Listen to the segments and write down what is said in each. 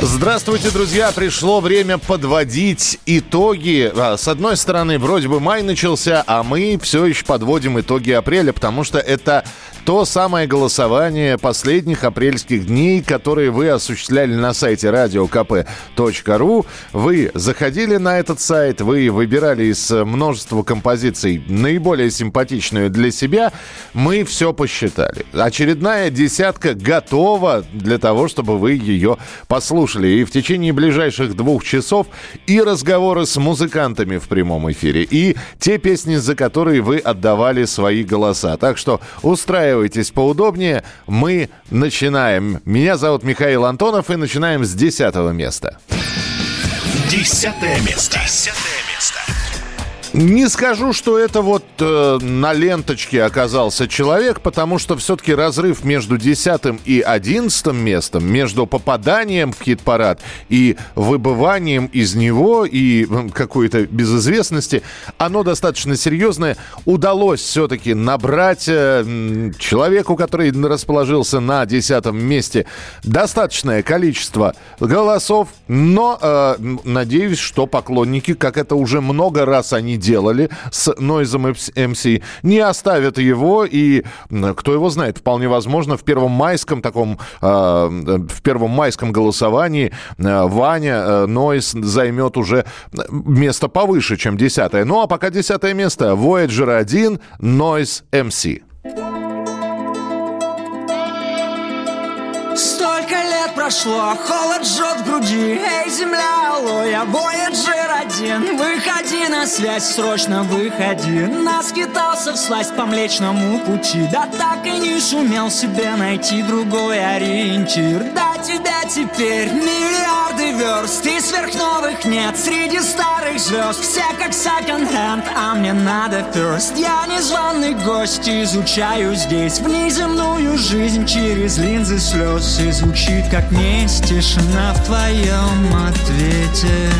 Здравствуйте, друзья! Пришло время подводить итоги. А, С одной стороны, вроде бы май начался, а мы все еще подводим итоги апреля, потому что это то самое голосование последних апрельских дней, которые вы осуществляли на сайте radiokp.ru. Вы заходили на этот сайт, вы выбирали из множества композиций наиболее симпатичную для себя. Мы все посчитали. Очередная десятка готова для того, чтобы вы ее послушали. И в течение ближайших двух часов и разговоры с музыкантами в прямом эфире, и те песни, за которые вы отдавали свои голоса. Так что устраивайтесь поудобнее. Мы начинаем. Меня зовут Михаил Антонов, и начинаем с десятого места. Десятое место. Десятое. Не скажу, что это вот э, на ленточке оказался человек, потому что все-таки разрыв между десятым и одиннадцатым местом, между попаданием в хит-парад и выбыванием из него и какой-то безызвестности, оно достаточно серьезное. Удалось все-таки набрать э, человеку, который расположился на десятом месте, достаточное количество голосов, но э, надеюсь, что поклонники, как это уже много раз они делали с Noise MC, не оставят его, и кто его знает, вполне возможно, в первом майском таком, э, в первом майском голосовании э, Ваня э, займет уже место повыше, чем десятое. Ну а пока десятое место Voyager 1 Noise MC. Прошло, холод жжет в груди. Эй, земля, алло, я Voyager один. Выходи на связь, срочно выходи. Наскитался всласть по млечному пути. Да так и не сумел себе найти другой ориентир. Да тебя теперь миллиарды верст И сверхновых нет среди старых звезд. Все как секонд-хенд, а мне надо first. Я незваный гость, изучаю здесь Внеземную жизнь через линзы слез. И звучит как месть тишина в твоем ответе.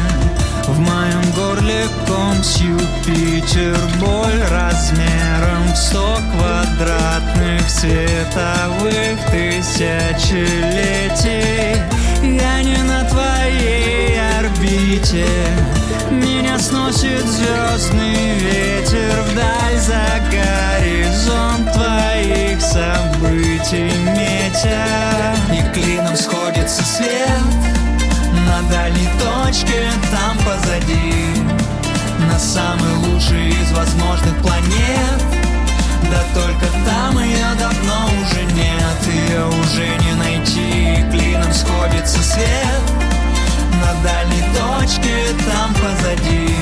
В моем горле ком с Юпитер Боль размером в сто квадратных световых тысячелетий. Я не на твоей орбите. Меня сносит звездный ветер Вдаль за горизонт твоих событий метя сходится свет. На дальней точке, там позади На самый лучший из возможных планет. Да только там ее давно уже нет Ее уже не найти, клином сходится свет. На дальней точке, там позади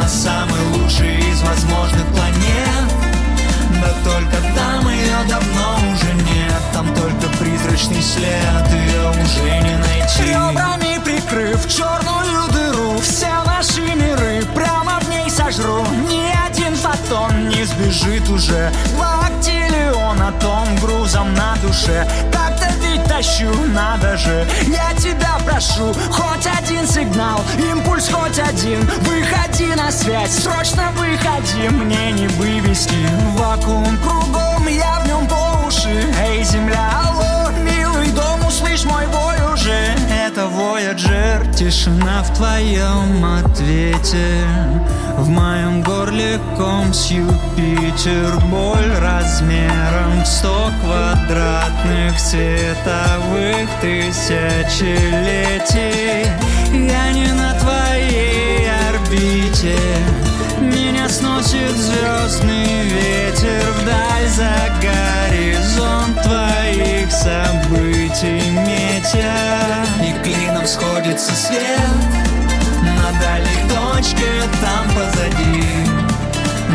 На самый лучший из возможных планет Да только там ее давно уже нет Там только призрачный след Ее уже не найти. Ребрами прикрыв черную дыру Все наши миры прямо в ней сожру. Один фотон не сбежит уже. Лактилион том грузом на душе. Так-то ведь тащу, надо же. Я тебя прошу, хоть один сигнал Импульс хоть один. Выходи на связь, срочно выходи Мне не вывести. Вакуум кругом Я в нем по уши. Эй, земля, алло, дом, услышь мой бой уже Это Voyager. Тишина в твоем ответе. В моем горле ком с Юпитер Боль размером в сто квадратных световых тысячелетий. Я не на твоей орбите Меня сносит звездный ветер Вдаль за горизонт твоих событий метя. И клином сходится свет На дальней точке там позади.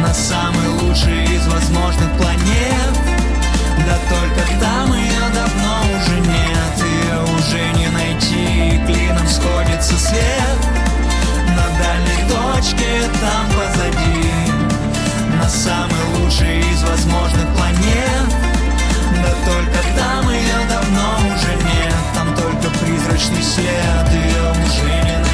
На самый лучший из возможных планет. Да только там ее давно уже нет. Ее уже не найти. Клином сходится свет На самый лучший из возможных планет. Да только там ее давно уже нет Там только призрачный след ее уже не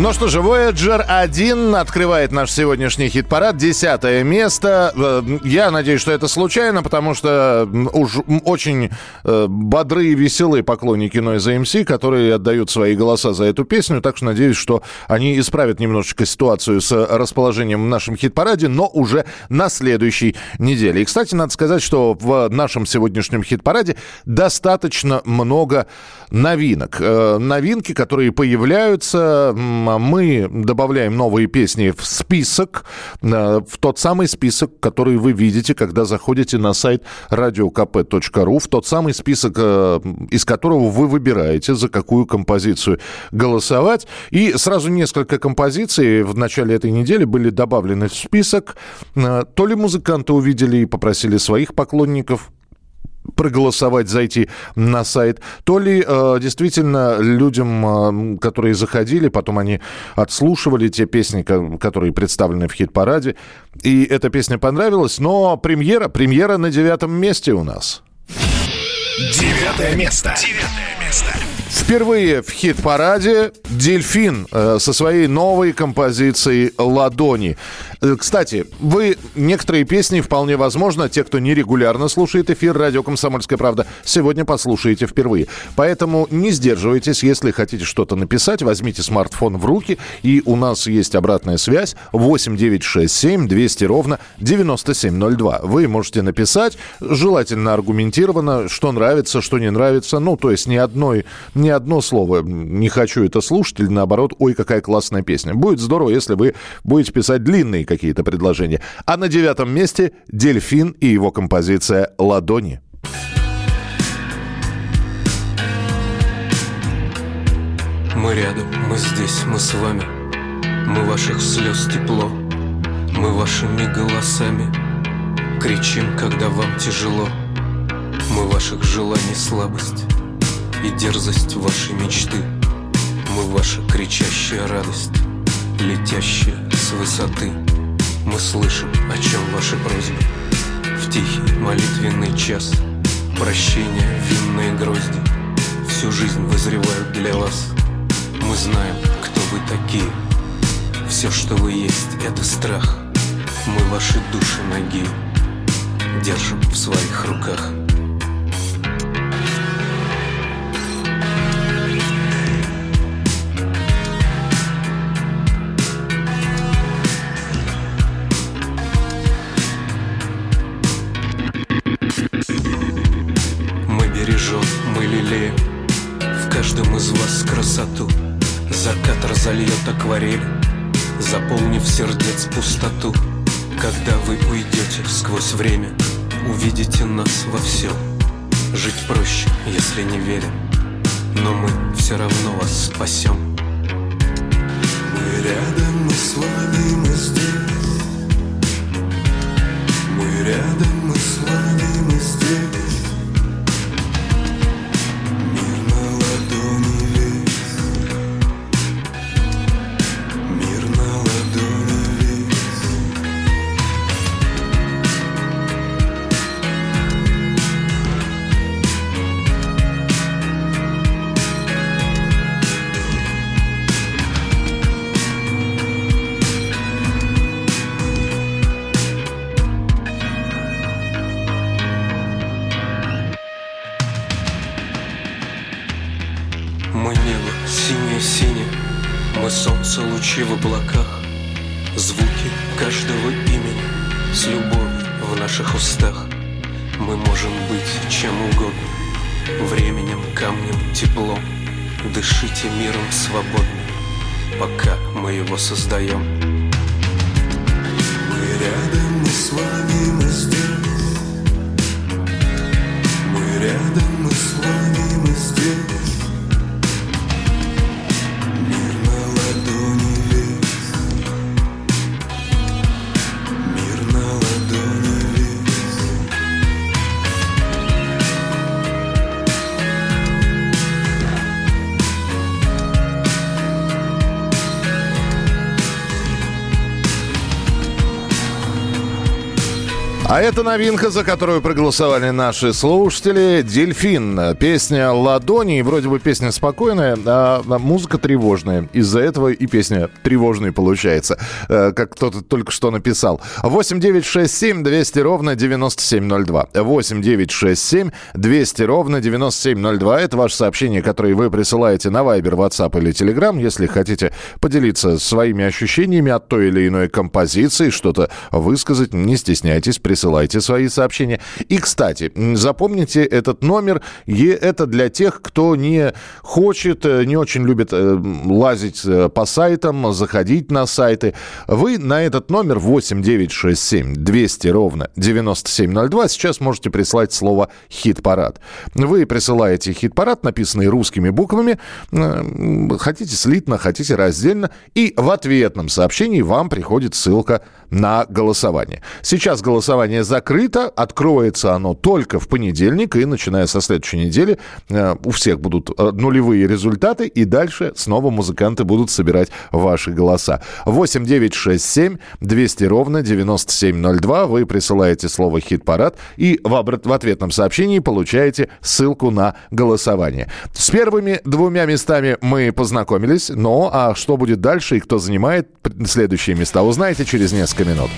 ну что же, Voyager 1 открывает наш сегодняшний хит-парад. Десятое место. Э, я надеюсь, что это случайно, потому что уж очень э, бодрые и веселые поклонники Noise MC, которые отдают свои голоса за эту песню. Так что надеюсь, что они исправят немножечко ситуацию с расположением в нашем хит-параде, но уже на следующей неделе. И, кстати, надо сказать, что в нашем сегодняшнем хит-параде достаточно много новинок. Э, новинки, которые появляются мы добавляем новые песни в список, э, в тот самый список, который вы видите, когда заходите на сайт radiokp.ru, в тот самый список, э, из которого вы выбираете, за какую композицию голосовать. И сразу несколько композиций в начале этой недели были добавлены в список. Э, то ли музыканты увидели и попросили своих поклонников проголосовать, зайти на сайт, то ли э, действительно людям, э, которые заходили, потом они отслушивали те песни, которые представлены в хит-параде, и эта песня понравилась, но премьера, премьера на девятом месте у нас. Девятое место. Девятое место. Впервые в хит-параде «Дельфин» э, со своей новой композицией «Ладони». Э, кстати, вы некоторые песни, вполне возможно, те, кто нерегулярно слушает эфир «Радио Комсомольская правда», сегодня послушаете впервые. Поэтому не сдерживайтесь, если хотите что-то написать, возьмите смартфон в руки, и у нас есть обратная связь 8967 200 ровно 9702. Вы можете написать, желательно аргументированно, что нравится, что не нравится, ну, то есть ни одной ни одно слово не хочу это слушать, или наоборот, ой, какая классная песня. Будет здорово, если вы будете писать длинные какие-то предложения. А на девятом месте «Дельфин» и его композиция «Ладони». Мы рядом, мы здесь, мы с вами Мы ваших слез тепло Мы вашими голосами Кричим, когда вам тяжело Мы ваших желаний слабость и дерзость вашей мечты. Мы ваша кричащая радость, летящая с высоты. Мы слышим, о чем ваши просьбы. В тихий молитвенный час Прощения, винные грозди Всю жизнь вызревают для вас Мы знаем, кто вы такие Все, что вы есть, это страх Мы ваши души ноги Держим в своих руках Разольет акварель Заполнив сердец пустоту. Когда вы уйдете сквозь время Увидите нас во всем. Жить проще, если не верим Но мы все равно вас спасем Мы рядом, мы с вами, мы здесь. Мы рядом, мы с вами, мы здесь А это новинка, за которую проголосовали наши слушатели. «Дельфин». Песня «Ладони». Вроде бы песня спокойная, а музыка тревожная. Из-за этого и песня тревожной получается, э, как кто-то только что написал. 8 9 6 7 200 ровно 9702. 8 9 6 7 200 ровно 9702. Это ваше сообщение, которое вы присылаете на Viber, WhatsApp или Telegram. Если хотите поделиться своими ощущениями от той или иной композиции, что-то высказать, не стесняйтесь, присылайте свои сообщения. И, кстати, запомните этот номер. И это для тех, кто не хочет, э, не очень любит э, лазить э, по сайтам, заходить на сайты. Вы на этот номер 8967 200 ровно 9702 сейчас можете прислать слово «хит-парад». Вы присылаете «хит-парад», написанный русскими буквами, хотите слитно, хотите раздельно, и в ответном сообщении вам приходит ссылка на голосование. Сейчас голосование закрыто, откроется оно только в понедельник, и начиная со следующей недели э, у всех будут э, нулевые результаты, и дальше снова музыканты будут собирать ваши голоса. 8 9 6 7 200 ровно 9702. Вы присылаете слово «хит-парад» и в, в ответном сообщении получаете ссылку на голосование. С первыми двумя местами мы познакомились, но а что будет дальше и кто занимает следующие места, узнаете через несколько минут.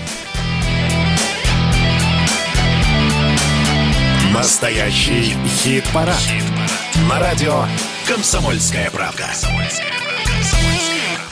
Настоящий хит-парад. Хит На радио «Комсомольская правка».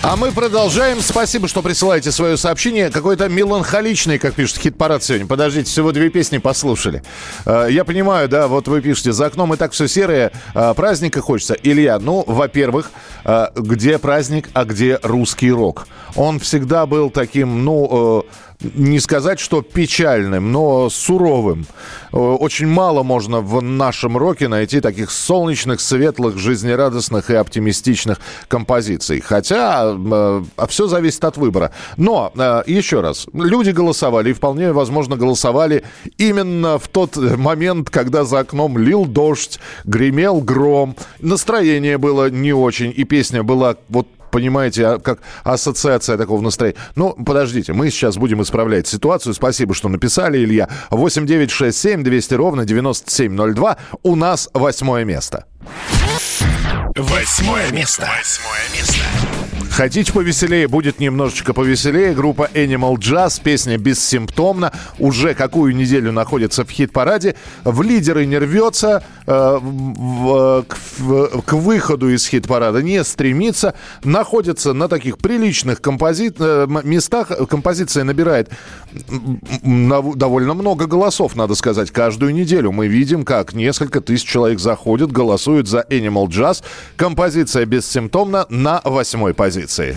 А мы продолжаем. Спасибо, что присылаете свое сообщение. Какой-то меланхоличный, как пишет хит-парад сегодня. Подождите, всего две песни послушали. Э, я понимаю, да, вот вы пишете, за окном и так все серое, э, праздника хочется. Илья, ну, во-первых, э, где праздник, а где русский рок? Он всегда был таким, ну не сказать, что печальным, но суровым. Э, очень мало можно в нашем роке найти таких солнечных, светлых, жизнерадостных и оптимистичных композиций. Хотя э, все зависит от выбора. Но, э, еще раз, люди голосовали, и вполне возможно голосовали именно в тот момент, когда за окном лил дождь, гремел гром, настроение было не очень, и песня была вот понимаете, а, как ассоциация такого настроения. Ну, подождите, мы сейчас будем исправлять ситуацию. Спасибо, что написали, Илья. 8967 200 ровно 9702. У нас восьмое место. Восьмое место. Восьмое место. Хотите повеселее, будет немножечко повеселее. Группа Animal Jazz, песня «Бессимптомно», уже какую неделю находится в хит-параде. В лидеры не рвется, э, в, к, в, к выходу из хит-парада не стремится. Находится на таких приличных компози... Э, местах. Композиция набирает довольно много голосов, надо сказать. Каждую неделю мы видим, как несколько тысяч человек заходят, голосуют за Animal Jazz. Композиция «Бессимптомно» на восьмой позиции позиции.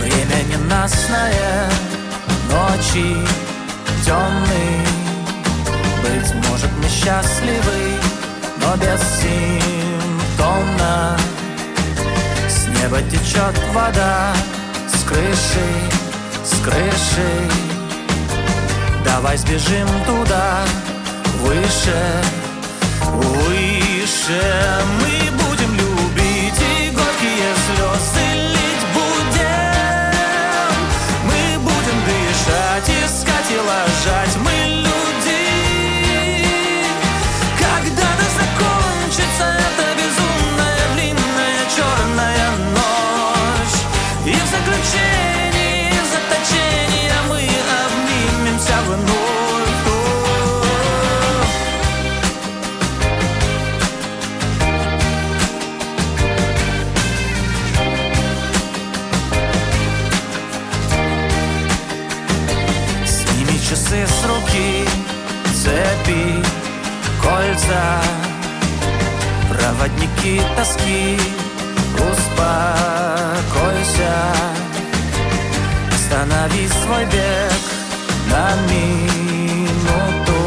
Время ненастное, ночи темные. Быть может мы счастливы, но бессимптомно С неба течет вода, с крыши, с крыши Давай сбежим туда, выше, выше. Мы будем любить и горькие слезы лить будем. Мы будем дышать, искать и ложать Мы кольца Проводники тоски, успокойся. Останови свой бег на минуту.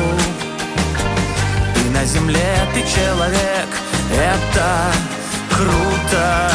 Ты на земле, ты человек, это круто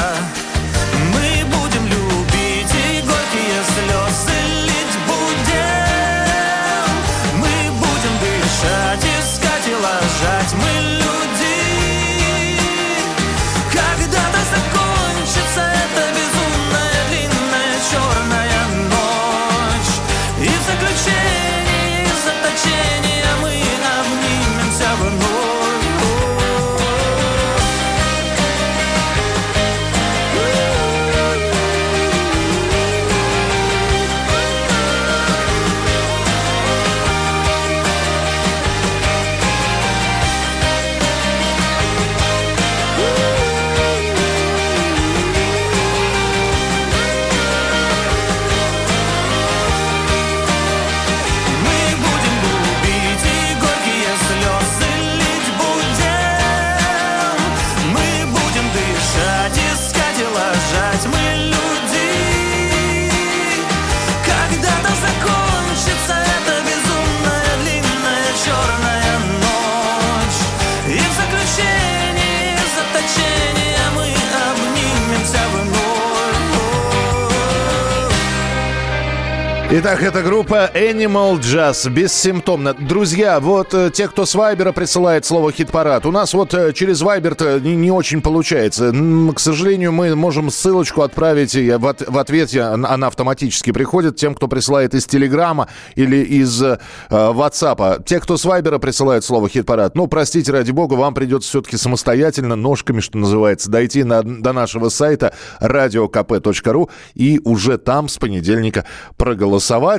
Итак, это группа Animal Jazz, бессимптомно. Друзья, вот э, те, кто с Вайбера присылает слово «хит-парад», у нас вот э, через Вайбер-то не, не очень получается. К сожалению, мы можем ссылочку отправить, и в, от- в ответе она автоматически приходит тем, кто присылает из Телеграма или из э, Ватсапа. Те, кто с Вайбера присылает слово «хит-парад», ну, простите, ради бога, вам придется все-таки самостоятельно, ножками, что называется, дойти на- до нашего сайта radiokp.ru и уже там с понедельника проголосовать.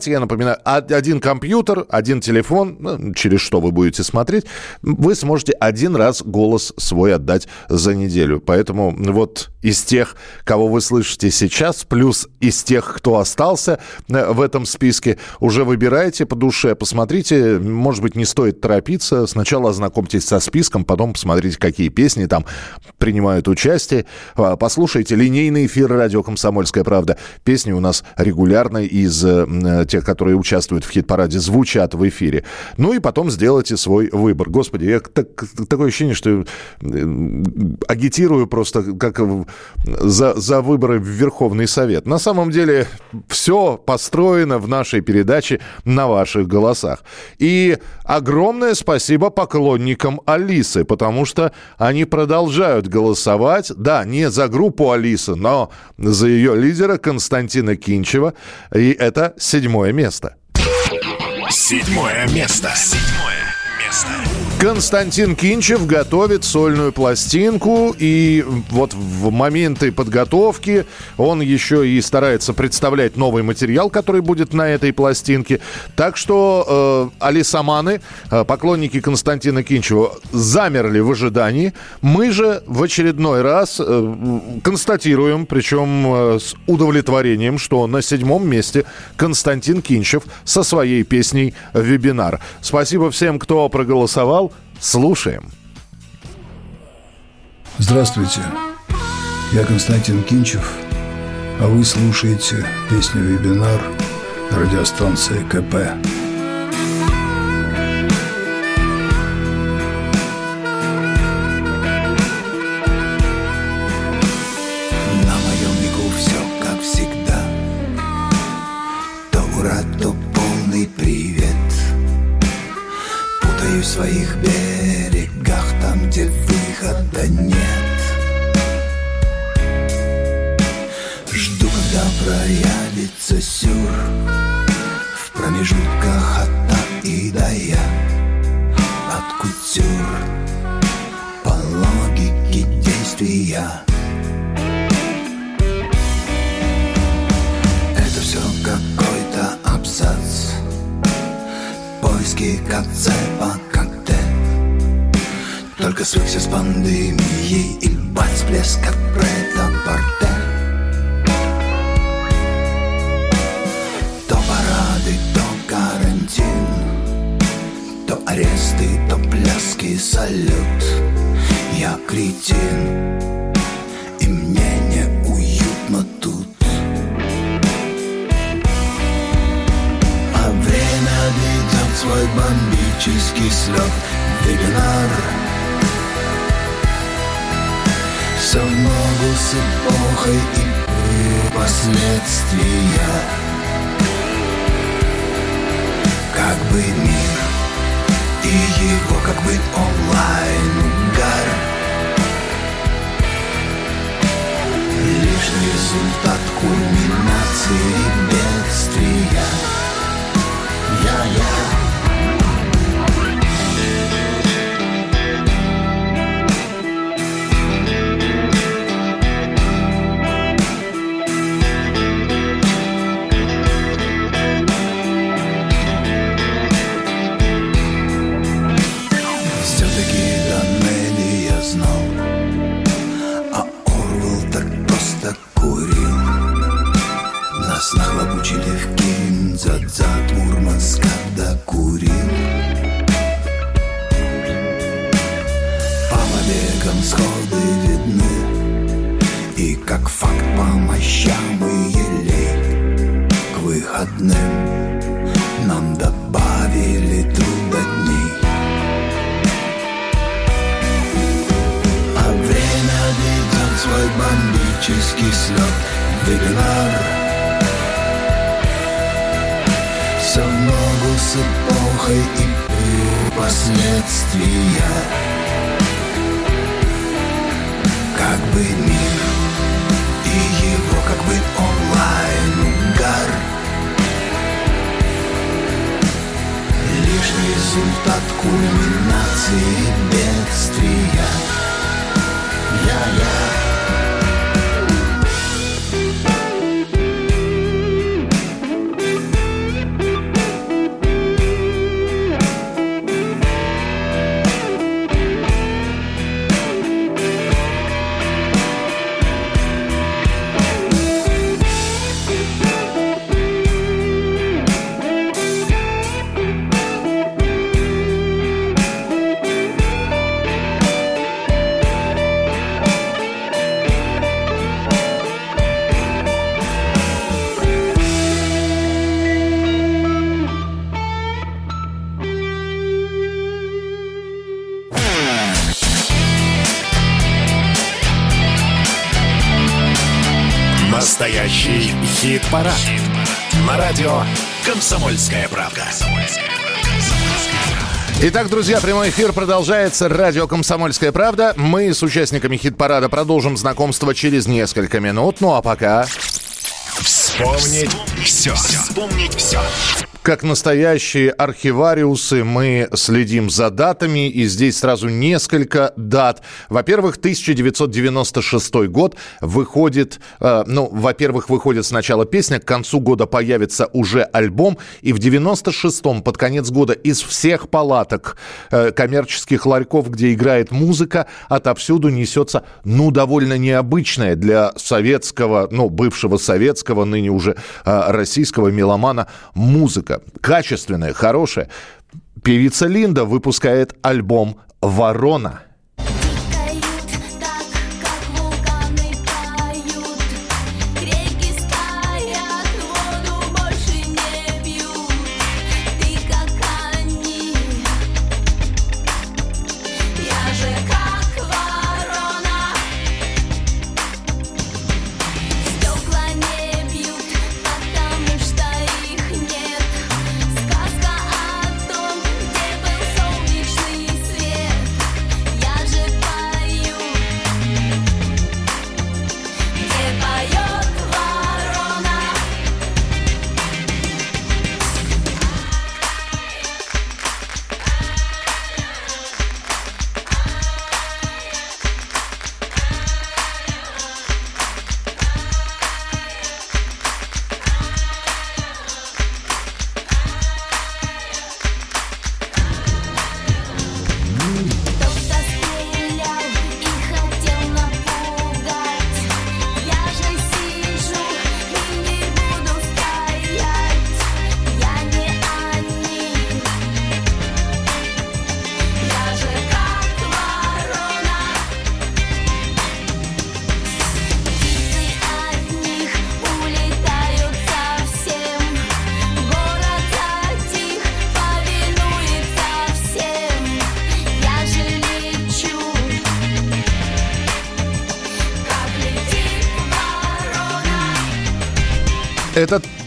Я напоминаю, од- один компьютер, один телефон, ну, через что вы будете смотреть, вы сможете один раз голос свой отдать за неделю. Поэтому вот из тех, кого вы слышите сейчас, плюс из тех, кто остался э, в этом списке, уже выбирайте по душе, посмотрите, может быть, не стоит торопиться, сначала ознакомьтесь со списком, потом посмотрите, какие песни там принимают участие, А, послушайте линейный эфир радио «Комсомольская правда». Песни у нас регулярно из э, тех, которые участвуют в хит-параде, звучат в эфире. Ну и потом сделайте свой выбор. Господи, я так- такое ощущение, что э, агитирую просто как за, за выборы в Верховный Совет. На самом деле все построено в нашей передаче на ваших голосах. И огромное спасибо поклонникам Алисы, потому что они продолжают голосовать, да, не за группу Алисы, но за ее лидера Константина Кинчева. И это седьмое место. Седьмое место. Седьмое место. Константин Кинчев готовит сольную пластинку, и вот в моменты подготовки он еще и старается представлять новый материал, который будет на этой пластинке. Так что э, алисаманы, э, поклонники Константина Кинчева, замерли в ожидании. Мы же в очередной раз э, констатируем, причем э, с удовлетворением, что на седьмом месте Константин Кинчев со своей песней «Вебинар». Спасибо всем, кто проголосовал. Слушаем. Здравствуйте, я Константин Кинчев, а вы слушаете песню «Вебинар» на радиостанции КП. Своих берегах Там, где выхода нет. Жду, когда проявится сюр В промежутках от Только свыкся с пандемией И бац, блеск от прет-а-порте То парады, то карантин То аресты, то пляски, салют. Я кретин И мне не уютно тут. А время ведет свой бомбический слет. Вебинар Все в ногу с эпохой и последствия. Как бы мир и его как бы онлайн угар. Лишь результат кульминации бедствия. Я-я результат кульминации бедствия Я-я «Комсомольская правда». Итак, друзья, прямой эфир продолжается. Радио «Комсомольская правда». Мы с участниками хит-парада продолжим знакомство через несколько минут. Ну а пока... Вспомнить все. Вспомнить все. Как настоящие архивариусы мы следим за датами, и здесь сразу несколько дат. Во-первых, 1996 год выходит, э, ну, во-первых, выходит сначала песня, к концу года появится уже альбом, и в 96-м, под конец года, из всех палаток э, коммерческих ларьков, где играет музыка, отовсюду несется, ну, довольно необычная для советского, ну, бывшего советского, ныне уже э, российского меломана музыка качественная, хорошая. Певица Линда выпускает альбом «Ворона».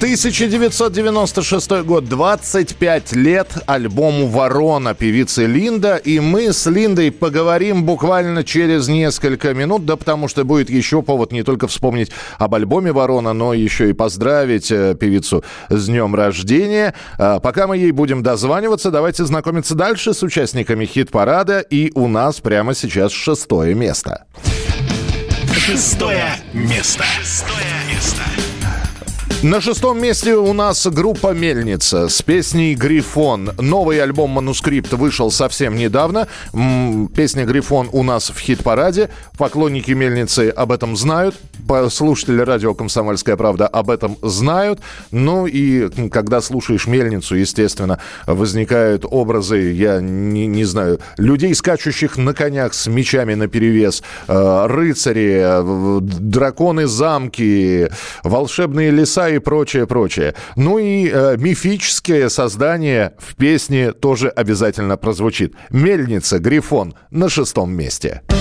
1996 год, 25 лет альбому «Ворона» певицы Линда. И мы с Линдой поговорим буквально через несколько минут, да потому что будет еще повод не только вспомнить об альбоме «Ворона», но еще и поздравить э, певицу с днем рождения. А пока мы ей будем дозваниваться, давайте знакомиться дальше с участниками хит-парада. И у нас прямо сейчас шестое место. Шестое место. Шестое место. На шестом месте у нас группа «Мельница» с песней «Грифон». Новый альбом «Манускрипт» вышел совсем недавно. Песня «Грифон» у нас в хит-параде. Поклонники «Мельницы» об этом знают. Слушатели радио «Комсомольская правда» об этом знают. Ну и когда слушаешь «Мельницу», естественно, возникают образы, я не, не знаю, людей, скачущих на конях с мечами наперевес, э, рыцари, э, драконы замки, волшебные леса и прочее, прочее. Ну и э, мифическое создание в песне тоже обязательно прозвучит. Мельница, Грифон на шестом месте. здесь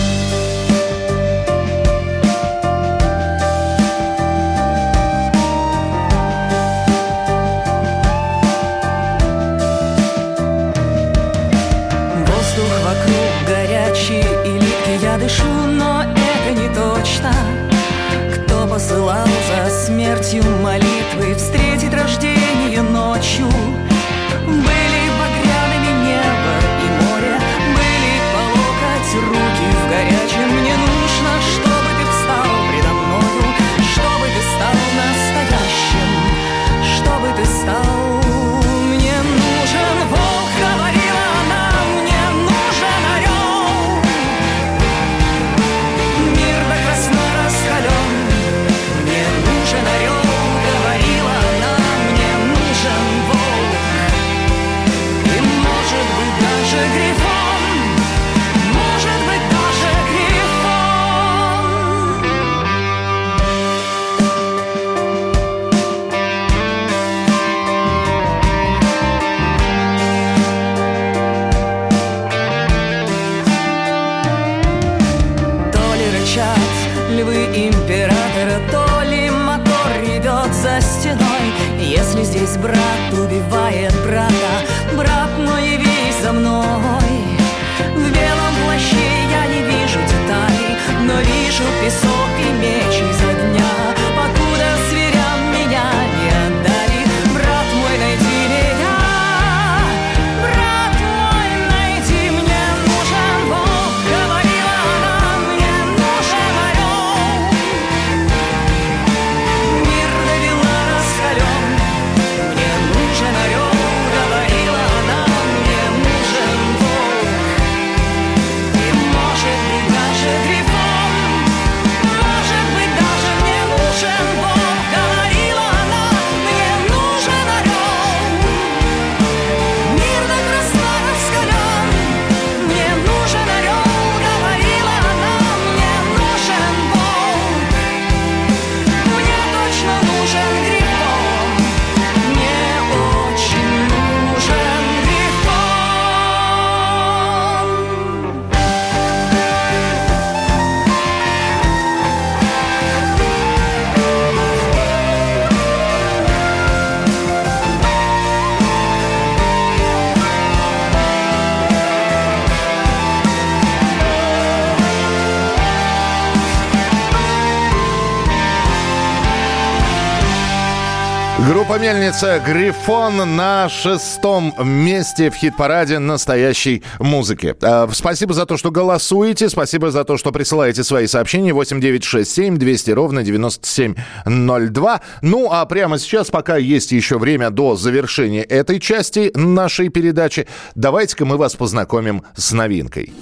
«Мельница» «Грифон» на шестом месте в хит-параде настоящей музыки. Э, Спасибо за то, что голосуете. Спасибо за то, что присылаете свои сообщения. 8967 200 ровно 9702. Ну, а прямо сейчас, пока есть еще время до завершения этой части нашей передачи, давайте-ка мы вас познакомим с новинкой.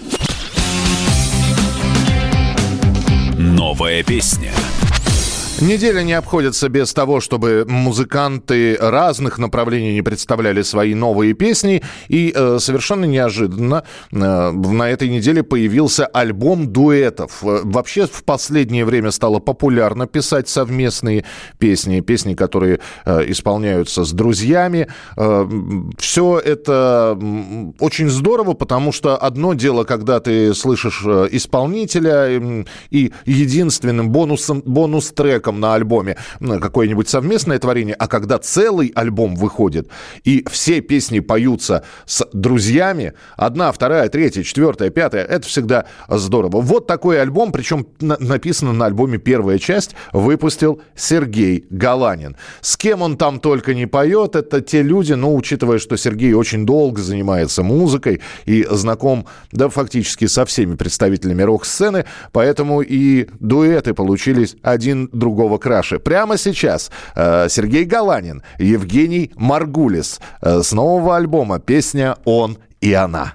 Новая песня. Неделя не обходится без того, чтобы музыканты разных направлений не представляли свои новые песни. И э, совершенно неожиданно э, на этой неделе появился альбом дуэтов. Э, Вообще в последнее время стало популярно писать совместные песни, песни, которые э, исполняются с друзьями. все это очень здорово, потому что одно дело, когда ты слышишь э, исполнителя и единственным бонусом, бонус-треком на альбоме какое-нибудь совместное творение, а когда целый альбом выходит, и все песни поются с друзьями, одна, вторая, третья, четвертая, пятая, это всегда здорово. Вот такой альбом, причем на- написано на альбоме первая часть, выпустил Сергей Галанин. С кем он там только не поет, это те люди, ну, учитывая, что Сергей очень долго занимается музыкой и знаком, да, фактически со всеми представителями рок-сцены, поэтому и дуэты получились один другого краше. Прямо сейчас э, Сергей Галанин, Евгений Маргулис э, с нового альбома песня «Он и она».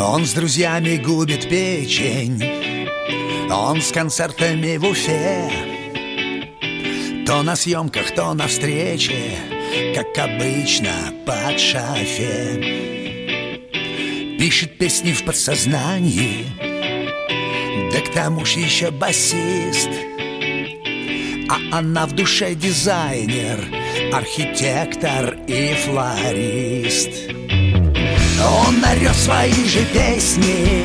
Он с друзьями губит печень Он с концертами в Уфе То на съемках, то на встрече Как обычно под шафе Пишет песни в подсознании К тому ж еще басист. А она в душе дизайнер Архитектор и флорист. Он орет свои же песни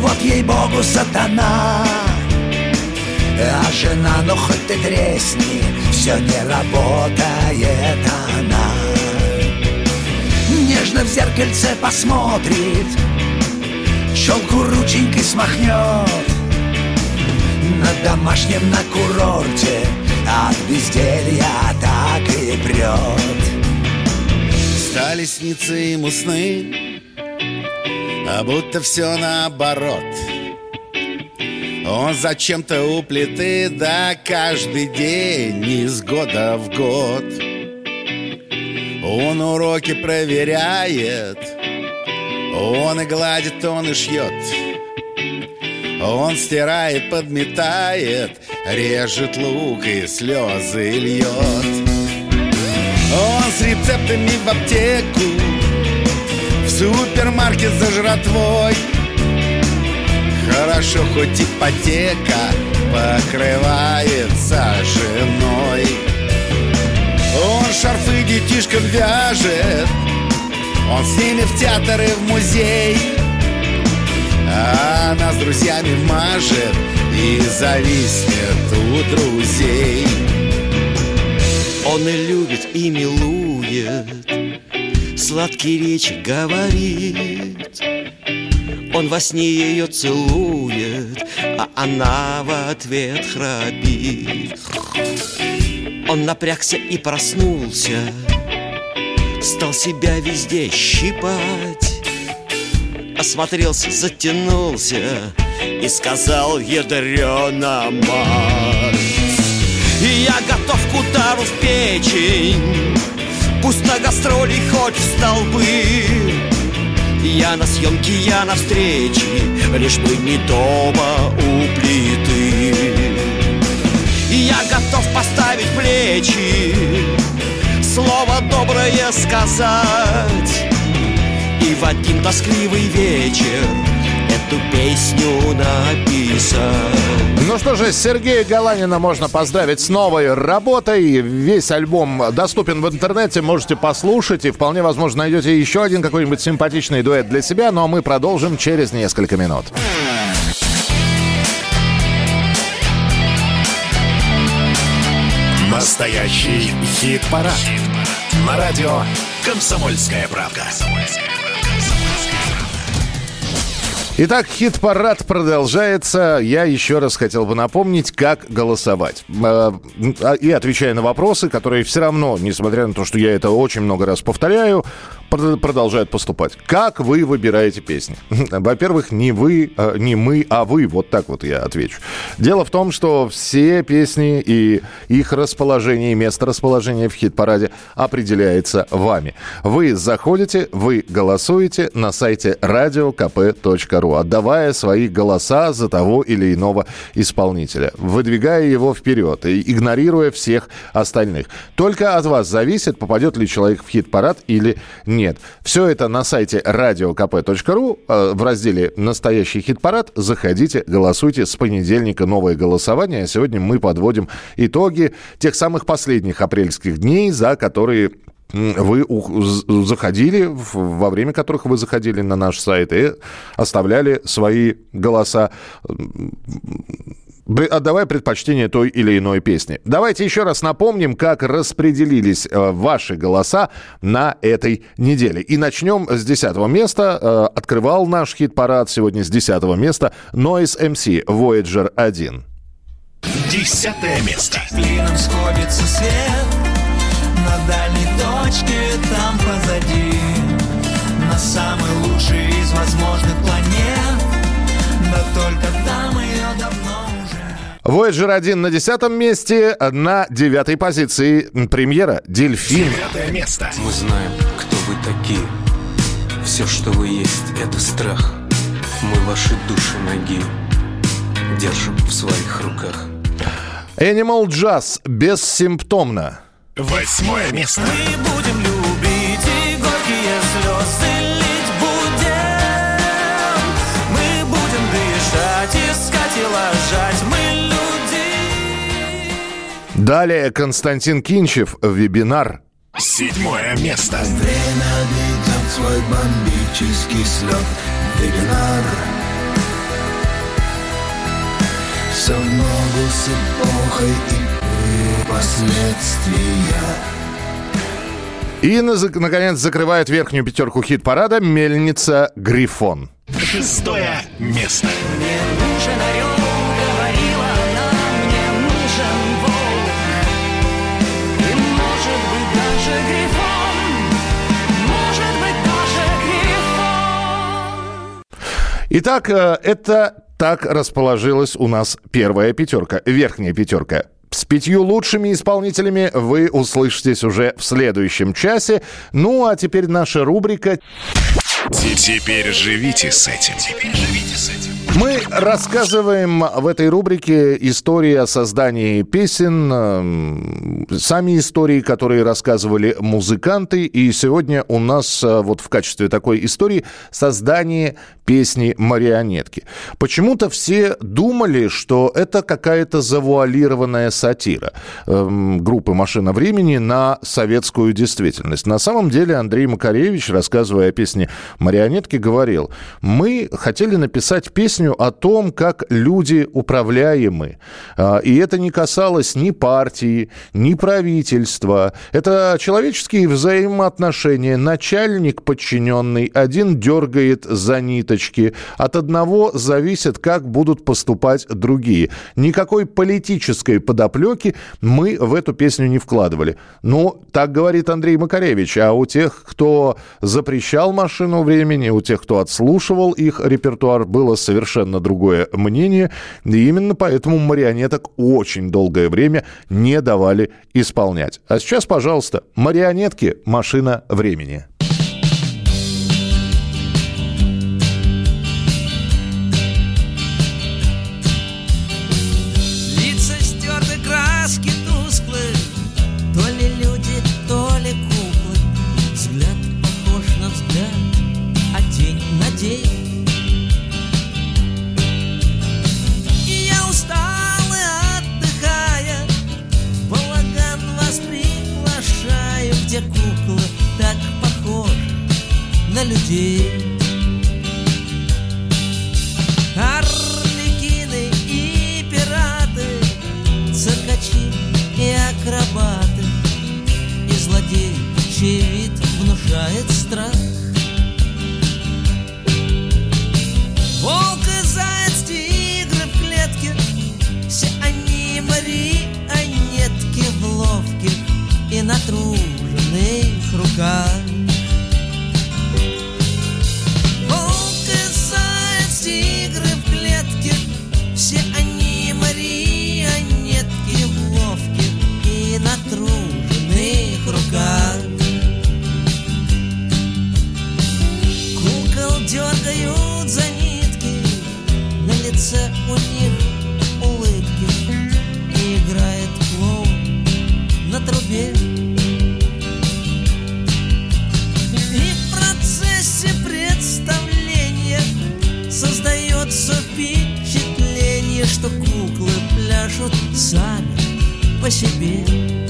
Вот ей-богу сатана. А жена, ну хоть ты тресни Все не работает она. Нежно в зеркальце посмотрит Челку рученькой смахнет На домашнем на курорте От безделья так и прет Стали сниться ему сны А будто все наоборот. Он зачем-то у плиты Да каждый день из года в год. Он уроки проверяет Он и гладит, он и шьет. Он стирает, подметает Режет лук и слезы льет. Он с рецептами в аптеку В супермаркет за жратвой. Хорошо, хоть ипотека Покрывается женой. Он шарфы детишкам вяжет Он с ними в театр и в музей А она с друзьями мажет И зависнет у друзей. Он и любит, и милует Сладкие речи говорит. Он во сне ее целует А она в ответ храпит Он напрягся и проснулся Стал себя везде щипать. Осмотрелся, затянулся И сказал ядрена мать И я готов к удару в печень. Пусть на гастроли хоть в столбы. Я на съемке, я на встрече Лишь бы не дома у плиты. Я готов поставить плечи Слово доброе сказать И в один тоскливый вечер Эту песню написать Ну что же, Сергея Галанина можно поздравить с новой работой. Весь альбом доступен в интернете, можете послушать. И вполне возможно найдете еще один какой-нибудь симпатичный дуэт для себя. Ну а мы продолжим через несколько минут. Настоящий хит-парад. На радио «Комсомольская правда». Итак, хит-парад продолжается. Я еще раз хотел бы напомнить, как голосовать. Э, И отвечая на вопросы, которые все равно, несмотря на то, что я это очень много раз повторяю, продолжают поступать. Как вы выбираете песни? Во-первых, не вы, э, не мы, а вы. Вот так вот я отвечу. Дело в том, что все песни и их расположение, и место расположения в хит-параде определяется вами. Вы заходите, вы голосуете на сайте radiokp.ru, отдавая свои голоса за того или иного исполнителя, выдвигая его вперед и игнорируя всех остальных. Только от вас зависит, попадет ли человек в хит-парад или нет. Все это на сайте radiokp.ru э, в разделе «Настоящий хит-парад». Заходите, голосуйте. С понедельника новое голосование. А сегодня мы подводим итоги тех самых последних апрельских дней, за которые вы заходили, во время которых вы заходили на наш сайт и оставляли свои голоса отдавая предпочтение той или иной песне. Давайте еще раз напомним, как распределились э, ваши голоса на этой неделе. И начнем с 10 места. Э, открывал наш хит-парад сегодня с 10 места Noise MC Voyager 1. Десятое место. Клином сходится свет На дальней точке там позади На самой лучшей из возможных планет Да только там ее давно Voyager 1 на 10 месте, на 9 позиции премьера «Дельфин». Девятое место. Мы знаем, кто вы такие Все, что вы есть, это страх Мы ваши души ноги Держим в своих руках Animal Jazz «Бессимптомно». Восьмое место. Мы будем Далее Константин Кинчев «Вебинар». Седьмое место. Время ведет свой бомбический слет Вебинар Все в ногу с эпохой и последствия И, на- наконец, закрывает верхнюю пятерку хит-парада «Мельница Грифон». Шестое место. Мне нужен орел, Итак, э, это так расположилась у нас первая пятерка, верхняя пятерка. С пятью лучшими исполнителями вы услышитесь уже в следующем часе. Ну, а теперь наша рубрика Те- Теперь живите с этим. Теперь живите с этим. Мы рассказываем в этой рубрике истории о создании песен, эм, сами истории, которые рассказывали музыканты. И сегодня у нас э, вот в качестве такой истории создание песни «Марионетки». Почему-то все думали, что это какая-то завуалированная сатира эм, группы «Машина времени» на советскую действительность. На самом деле Андрей Макаревич, рассказывая о песне «Марионетки», говорил, мы хотели написать песню о том, как люди управляемы. А, И это не касалось ни партии, ни правительства. Это человеческие взаимоотношения. Начальник, подчиненный, один дергает за ниточки. От одного зависит, как будут поступать другие. Никакой политической подоплеки мы в эту песню не вкладывали. Ну, так говорит Андрей Макаревич. А у тех, кто запрещал машину времени, у тех, кто отслушивал их репертуар, было совершенно другое мнение. И именно поэтому марионеток очень долгое время не давали исполнять. А сейчас, пожалуйста, марионетки «Машина времени». Заяц, тигры в клетке, все они марионетки в ловких и натруженных руках. Кукол дергают за нитки, на лице у них улыбки, играет клоун на трубе. Создается впечатление, что куклы пляшут сами по себе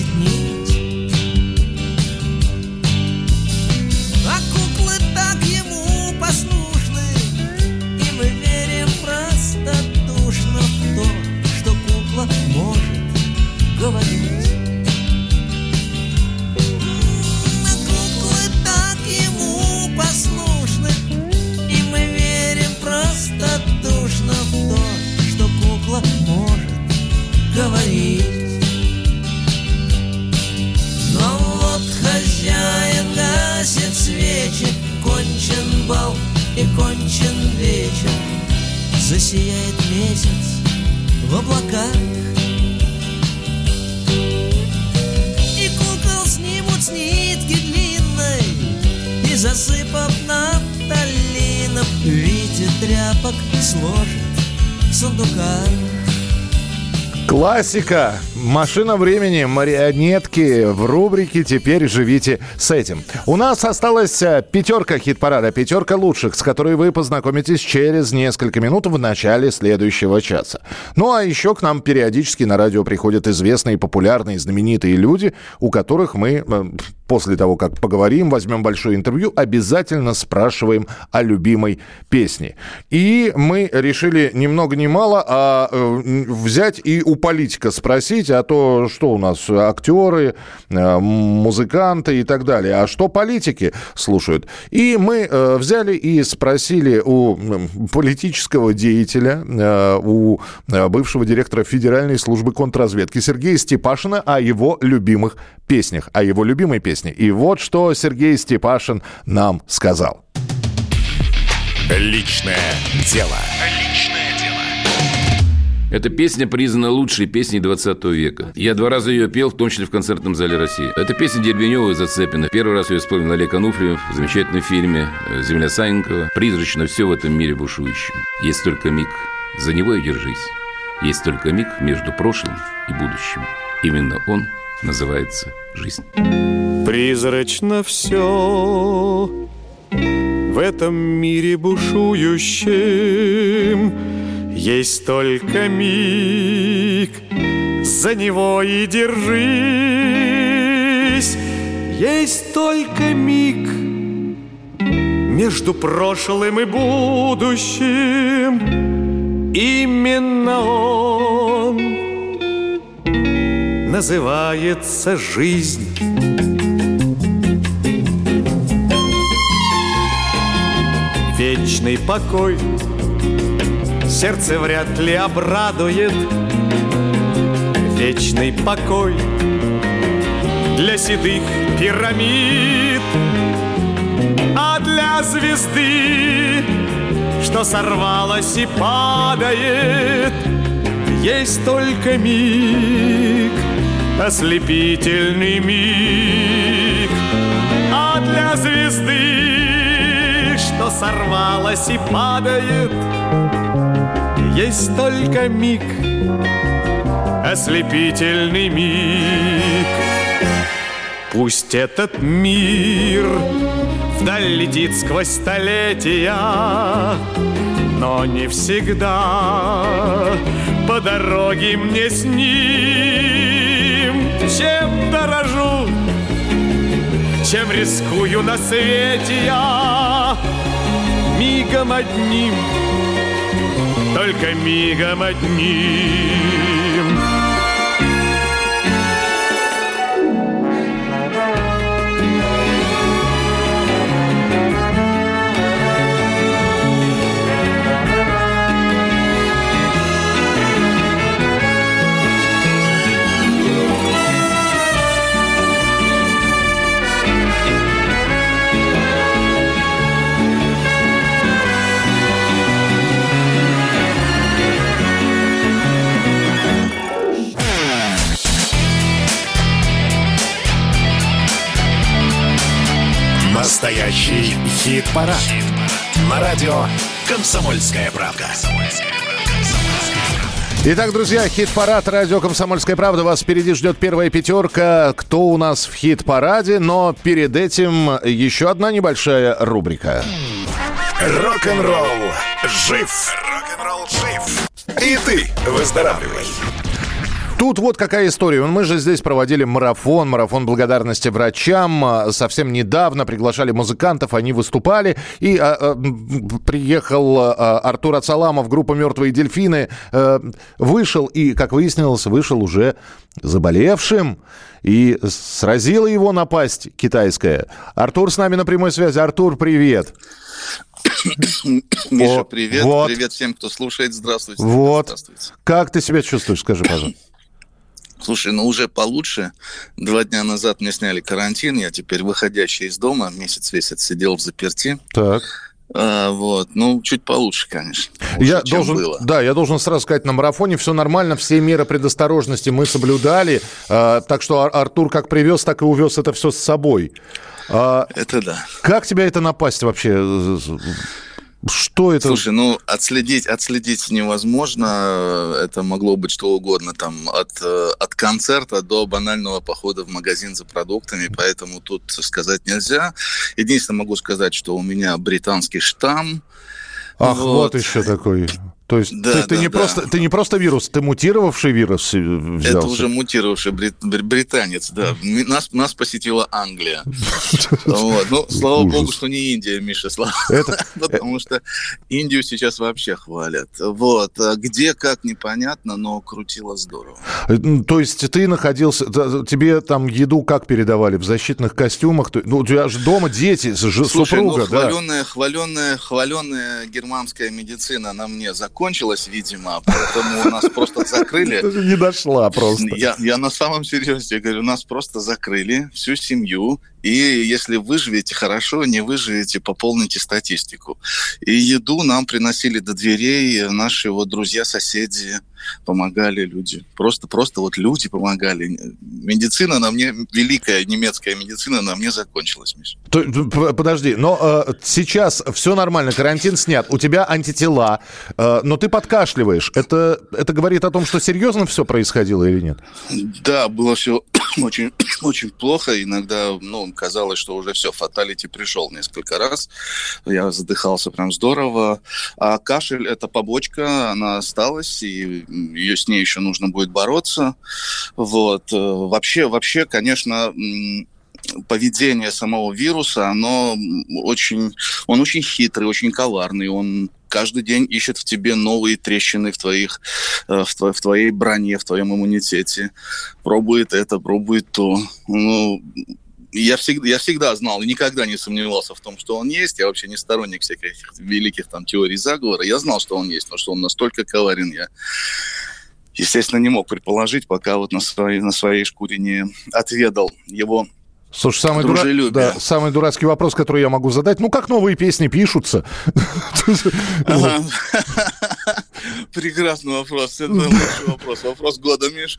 уходит нить. Jéssica. Машина времени, марионетки в рубрике «Теперь живите с этим». У нас осталась э, пятерка хит-парада, пятерка лучших, с которой вы познакомитесь через несколько минут в начале следующего часа. Ну а еще к нам периодически на радио приходят известные, популярные, знаменитые люди, у которых мы э, после того, как поговорим, возьмем большое интервью, обязательно спрашиваем о любимой песне. И мы решили ни много ни мало, а э, взять и политика спросить, а то что у нас, актеры, э, музыканты и так далее, а что политики слушают. И мы э, взяли и спросили у политического деятеля, э, у бывшего директора Федеральной службы контрразведки Сергея Степашина о его любимых песнях, о его любимой песне. И вот что Сергей Степашин нам сказал. Личное дело. Эта песня признана лучшей песней 20 века. Я два раза ее пел, в том числе в концертном зале России. Это песня Дербенева и Зацепина. Первый раз ее исполнил Олег Ануфриев в замечательном фильме э, «Земля Санникова». Призрачно все в этом мире бушующем. Есть только миг. За него и держись. Есть только миг между прошлым и будущим. Именно он называется жизнь. Призрачно все в этом мире бушующем Есть только миг, за него и держись. Есть только миг между прошлым и будущим. Именно он называется жизнь. Вечный покой Сердце вряд ли обрадует. Вечный покой Для седых пирамид. А для звезды Что сорвалась и падает Есть только миг Ослепительный миг. А для звезды что сорвалась и падает Есть только миг, ослепительный миг. Пусть этот мир вдаль летит сквозь столетия Но не всегда по дороге мне с ним. Чем дорожу, чем рискую на свете я? Мигом одним, только мигом одним Настоящий хит-парад. На радио «Комсомольская правда». Итак, друзья, хит-парад радио «Комсомольская правда». Вас впереди ждет первая пятерка. Кто у нас в хит-параде? Но перед этим еще одна небольшая рубрика. Рок-н-ролл жив. Рок-н-ролл жив. И ты выздоравливай. Тут вот какая история. Мы же здесь проводили марафон, марафон благодарности врачам. А, Совсем недавно приглашали музыкантов, они выступали. И а, а, приехал а, Артур Ацаламов, группа «Мертвые дельфины». э, вышел и, как выяснилось, вышел уже заболевшим. И сразила его напасть китайская. Артур с нами на прямой связи. Артур, привет. Миша, привет. вот. Привет всем, кто слушает. Здравствуйте. Вот. Здравствуйте. Как ты себя чувствуешь, скажи, пожалуйста. Слушай, ну уже получше. Два дня назад мне сняли карантин. Я теперь выходящий из дома. Месяц весь отсидел в заперти. Так. А, вот. Ну, чуть получше, конечно. Я Лучше, чем должен, было. да, я должен сразу сказать, на марафоне все нормально, все меры предосторожности мы соблюдали, э, так что Ар- Артур как привез, так и увез это все с собой. А, Это да. как тебя это напасть вообще? Что это? Слушай, ну отследить, отследить невозможно. Это могло быть что угодно, там от, э, от концерта до банального похода в магазин за продуктами, поэтому тут сказать нельзя. Единственное могу сказать, что у меня британский штамм. Ах, вот, еще такой. То есть Да, ты, ты да, не да. просто, ты не просто вирус, ты мутировавший вирус э, взялся. Это уже мутировавший брит- бр- британец, да. Нас, нас посетила Англия. Вот. Ну, слава Ужас. богу, что не Индия, Миша, слава. Это- Потому что Индию сейчас вообще хвалят. Вот. А Где, как, непонятно, но крутило здорово. Э, То есть ты находился, тебе там еду как передавали? В защитных костюмах? Ну, у тебя же дома дети, ж- Слушай, ну, супруга, да? хваленная, хваленная, хваленная германская медицина на мне закончилась, видимо, поэтому нас просто закрыли. Даже не дошла просто. Я, я на самом серьезе говорю, нас просто закрыли, всю семью, и если выживете, хорошо, не выживете, пополните статистику. И еду нам приносили до дверей наши вот друзья, соседи, помогали люди. Просто, просто вот люди помогали. Медицина на мне, великая немецкая медицина на мне закончилась, п- Подожди, но э, сейчас все нормально, карантин снят, у тебя антитела, э, но ты подкашливаешь. Это, это говорит о том, что серьезно все происходило или нет? Да, было все очень, очень плохо. Иногда, ну, казалось, что уже все, фаталити пришел несколько раз. Я задыхался прям здорово. А кашель – это побочка, она осталась, и ее с ней еще нужно будет бороться. Вот. Э, Вообще, вообще, конечно, поведение самого вируса, оно очень, он очень хитрый, очень коварный, он каждый день ищет в тебе новые трещины в твоих, э, в, тво- в твоей броне, в твоем иммунитете. Пробует это, пробует то. Ну, я всегда, я всегда знал и никогда не сомневался в том, что он есть. Я вообще не сторонник всяких великих там теорий заговора. Я знал, что он есть, но что он настолько коварен, я, естественно, не мог предположить, пока вот на своей, на своей шкуре не отведал его Слушай, самый, дура- да, самый дурацкий вопрос, который я могу задать, ну как новые песни пишутся? Прекрасный вопрос. Это лучший вопрос. Вопрос года, Миш.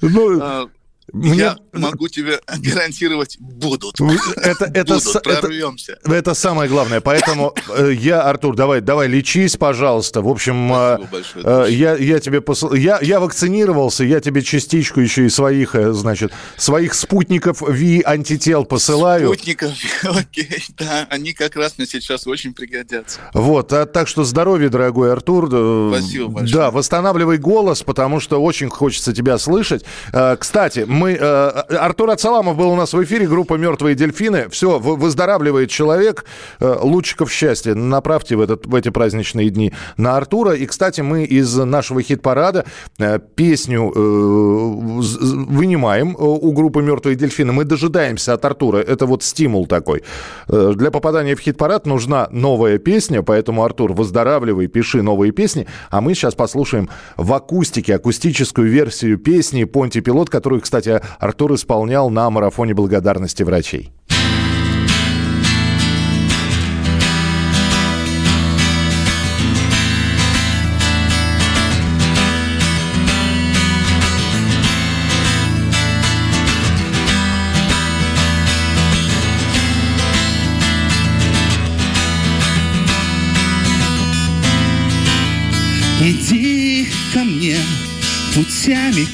Мне- Я могу тебе гарантировать, будут. Это, это, Будут, с- это- прорвемся. это самое главное. Поэтому э, я, Артур, давай, давай, лечись, пожалуйста. В общем, э, большое, э, я, я тебе посл- я, я вакцинировался, я тебе частичку еще и своих, значит, своих спутников ВИ антител посылаю. Спутников, окей, да, они как раз мне сейчас очень пригодятся. Вот, а, так что здоровья, дорогой Артур. Спасибо большое. Да, восстанавливай голос, потому что очень хочется тебя слышать. Кстати, мы... э, Артур Ацаламов был у нас в эфире, группа «Мертвые дельфины». Все, вы- выздоравливает человек. Э, Лучиков счастья направьте в, этот, в эти праздничные дни на Артура. И, кстати, мы из нашего хит-парада э, песню э, вынимаем э, у группы «Мертвые дельфины». Мы дожидаемся от Артура. Это вот стимул такой. Э, Для попадания в хит-парад нужна новая песня, поэтому, Артур, выздоравливай, пиши новые песни. А мы сейчас послушаем в акустике акустическую версию песни «Понти Пилот», которую, кстати, Артур исполнял на марафоне благодарности врачей.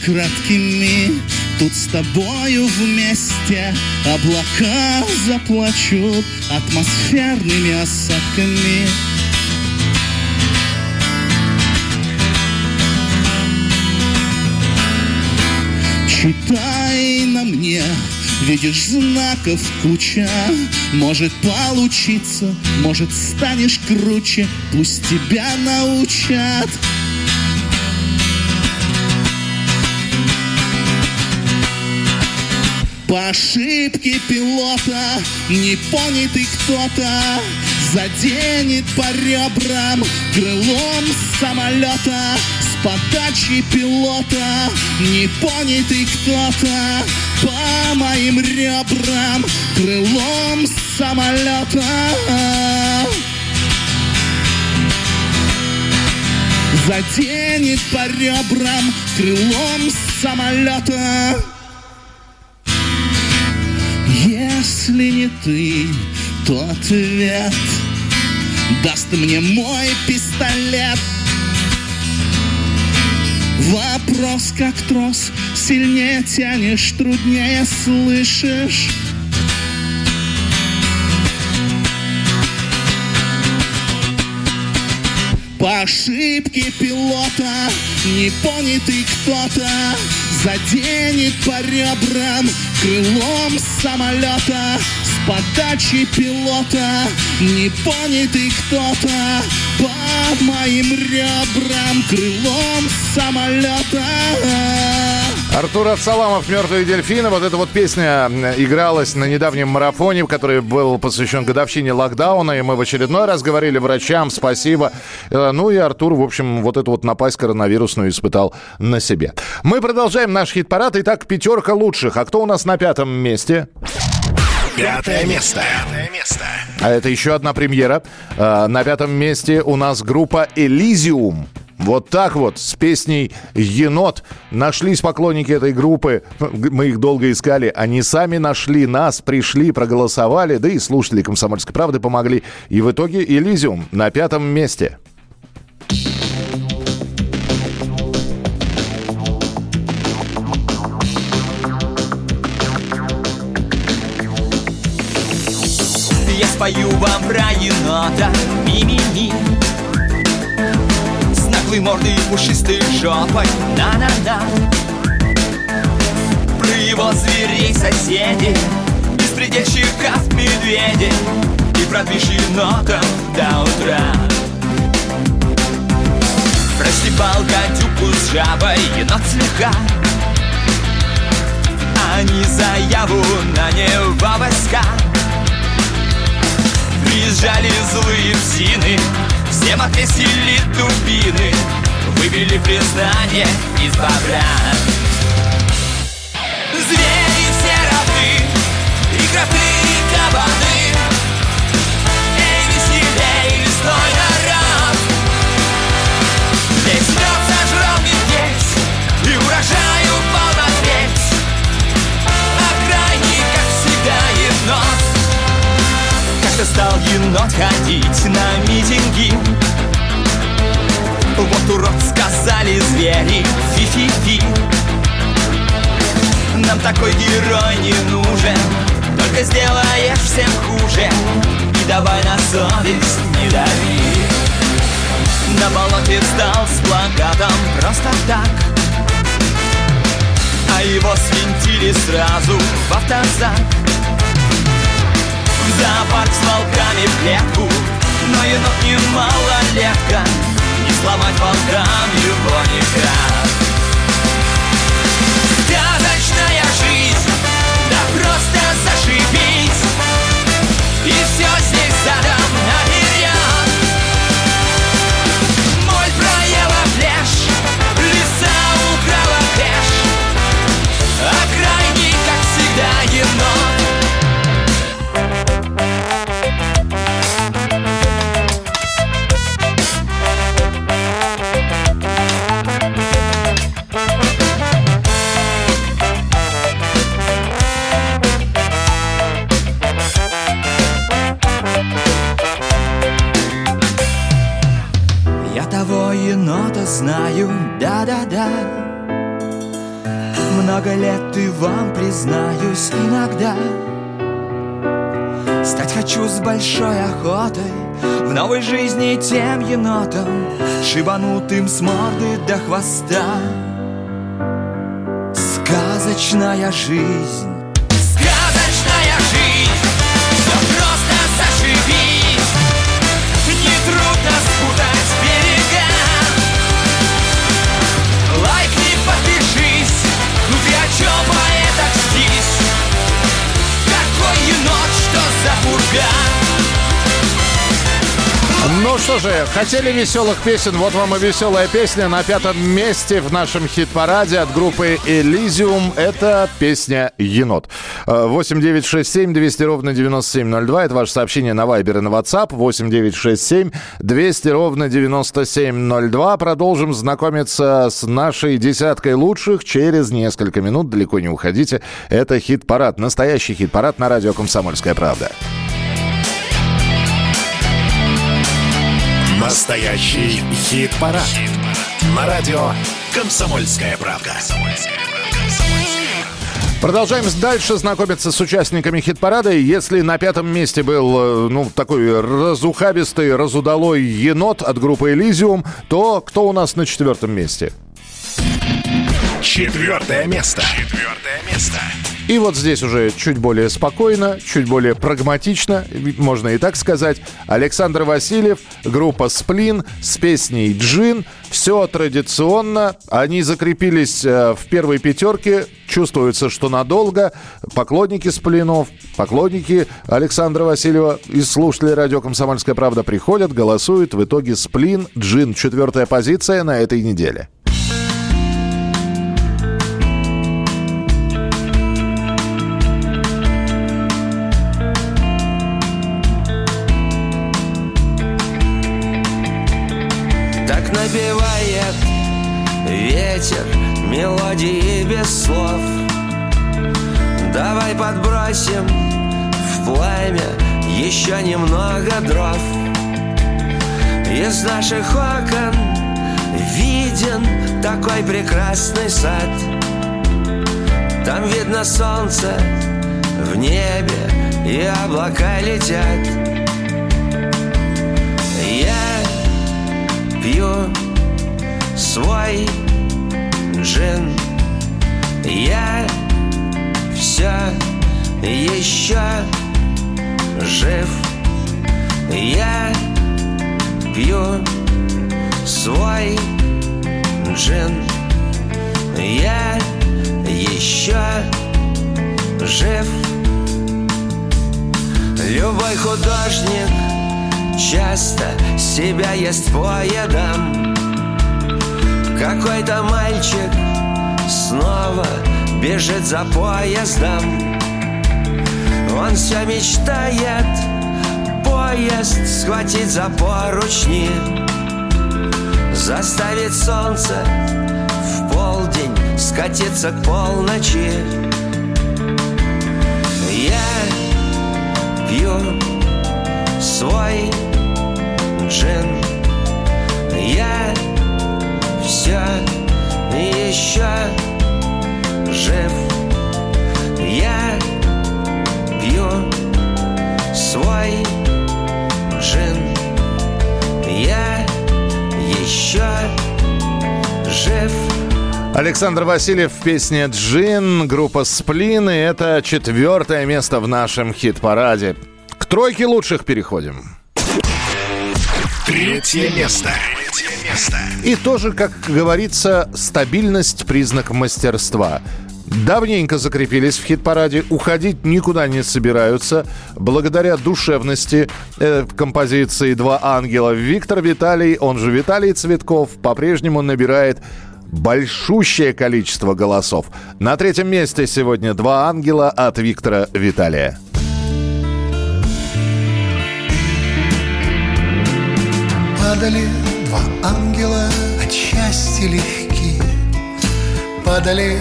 Краткими, Тут с тобою вместе облака заплачут атмосферными осадками. Читай на мне, видишь знаков куча. Может получиться, может станешь круче Пусть тебя научат По ошибке пилота непонятый кто-то Заденет по ребрам крылом самолета. С подачи пилота непонятый кто-то По моим ребрам крылом самолета. Заденет по ребрам крылом самолета если не ты, то ответ. Даст мне мой пистолет. Вопрос как трос Сильнее тянешь, труднее слышишь По ошибке пилота непонятый кто-то Заденет по ребрам крылом самолета. С подачи пилота непонятый кто-то. По моим ребрам крылом самолета Артур Ацаламов «Мертвые дельфины». Вот эта вот песня м, игралась на недавнем марафоне, который был посвящен годовщине локдауна. И мы в очередной раз говорили врачам спасибо. Э, Ну и Артур, в общем, вот эту вот напасть коронавирусную испытал на себе. Мы продолжаем наш хит-парад. Итак, пятерка лучших. А кто у нас на пятом месте? Пятое место. Пятое место. А это еще одна премьера. Э, На пятом месте у нас группа «Элизиум». Вот так вот, с песней «Енот». Нашлись поклонники этой группы. Мы их долго искали. Они сами нашли нас, пришли, проголосовали. Да и слушатели «Комсомольской правды» помогли. И в итоге «Элизиум» на пятом месте. Я спою вам про енота Ми-ми-ми С наглой мордой и пушистой жопой На-на-на Про его зверей соседей Беспредельщиков медведей И продвиж енота до утра. Простебал гадюку с жабой Енот слегка. Они заяву на него войска. Приезжали злые псины Всем отвесили дубины Выбили признание из бобра Звери все равны И кроты, и кабаны стал енот ходить на митинги. Вот урод сказали звери Фи-фи-фи. Нам такой герой не нужен Только сделаешь всем хуже. И давай на совесть не дави. На болоте встал с плакатом просто так. А его свинтили сразу в автозак зоопарк с волками в клетку. Но енот не малолетка Не сломать волкам его никак Много лет и вам признаюсь иногда. Стать хочу с большой охотой В новой жизни тем енотом Шибанутым с морды до хвоста. Сказочная жизнь что же, хотели веселых песен? Вот вам и веселая песня на пятом месте в нашем хит-параде от группы Elysium. Это песня «Енот». Э, 8967 200 ровно 9702. Это ваше сообщение на Viber и на WhatsApp. 8967 200 ровно 9702. Продолжим знакомиться с нашей десяткой лучших через несколько минут. Далеко не уходите. Это хит-парад. Настоящий хит-парад на радио «Комсомольская правда». Настоящий хит-парад. На радио «Комсомольская правда». Продолжаем дальше знакомиться с участниками хит-парада. Если на пятом месте был, э, ну, такой разухабистый, разудалой енот от группы «Элизиум», то кто у нас на четвертом месте? Четвертое место. Четвертое место. И вот здесь уже чуть более спокойно, чуть более прагматично, можно и так сказать. Александр Васильев, группа «Сплин» с песней «Джин». Все традиционно. Они закрепились э, в первой пятерке. Чувствуется, что надолго. Поклонники «Сплинов», поклонники Александра Васильева и слушатели радио «Комсомольская правда» приходят, голосуют. В итоге «Сплин», «Джин» — четвертая позиция на этой неделе. Еще немного дров Из наших окон виден такой прекрасный сад. Там видно солнце в небе и облака летят. Я пью свой джин. Я все еще жив. Я пью свой джин. Я еще жив. Любой художник часто себя ест поедом Какой-то мальчик снова бежит за поездом Он все мечтает поезд схватить за поручни Заставить солнце в полдень скатиться к полночи. Я пью свой джин Я все еще жив Я пью свой джин Я еще жив Александр Васильев в песне «Джин», группа «Сплин», и это четвертое место в нашем хит-параде. К тройке лучших переходим. Третье место. Третье место. И тоже, как говорится, стабильность – признак мастерства. Давненько закрепились в хит-параде, уходить никуда не собираются. Благодаря душевности э, композиции «Два ангела» Виктор Виталий, он же Виталий Цветков, по-прежнему набирает большущее количество голосов. На третьем месте сегодня «Два ангела» от Виктора Виталия. Падали два ангела от счастья легки Падали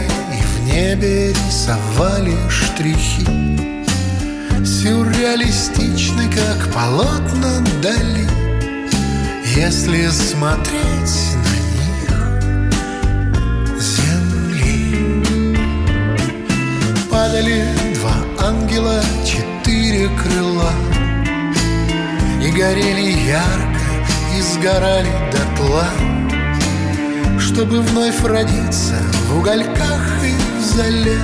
небе рисовали штрихи. Сюрреалистичны, как полотна дали Если смотреть на них земли. Падали два ангела, четыре крыла. И горели ярко и сгорали дотла. Чтобы вновь родиться в угольках и зале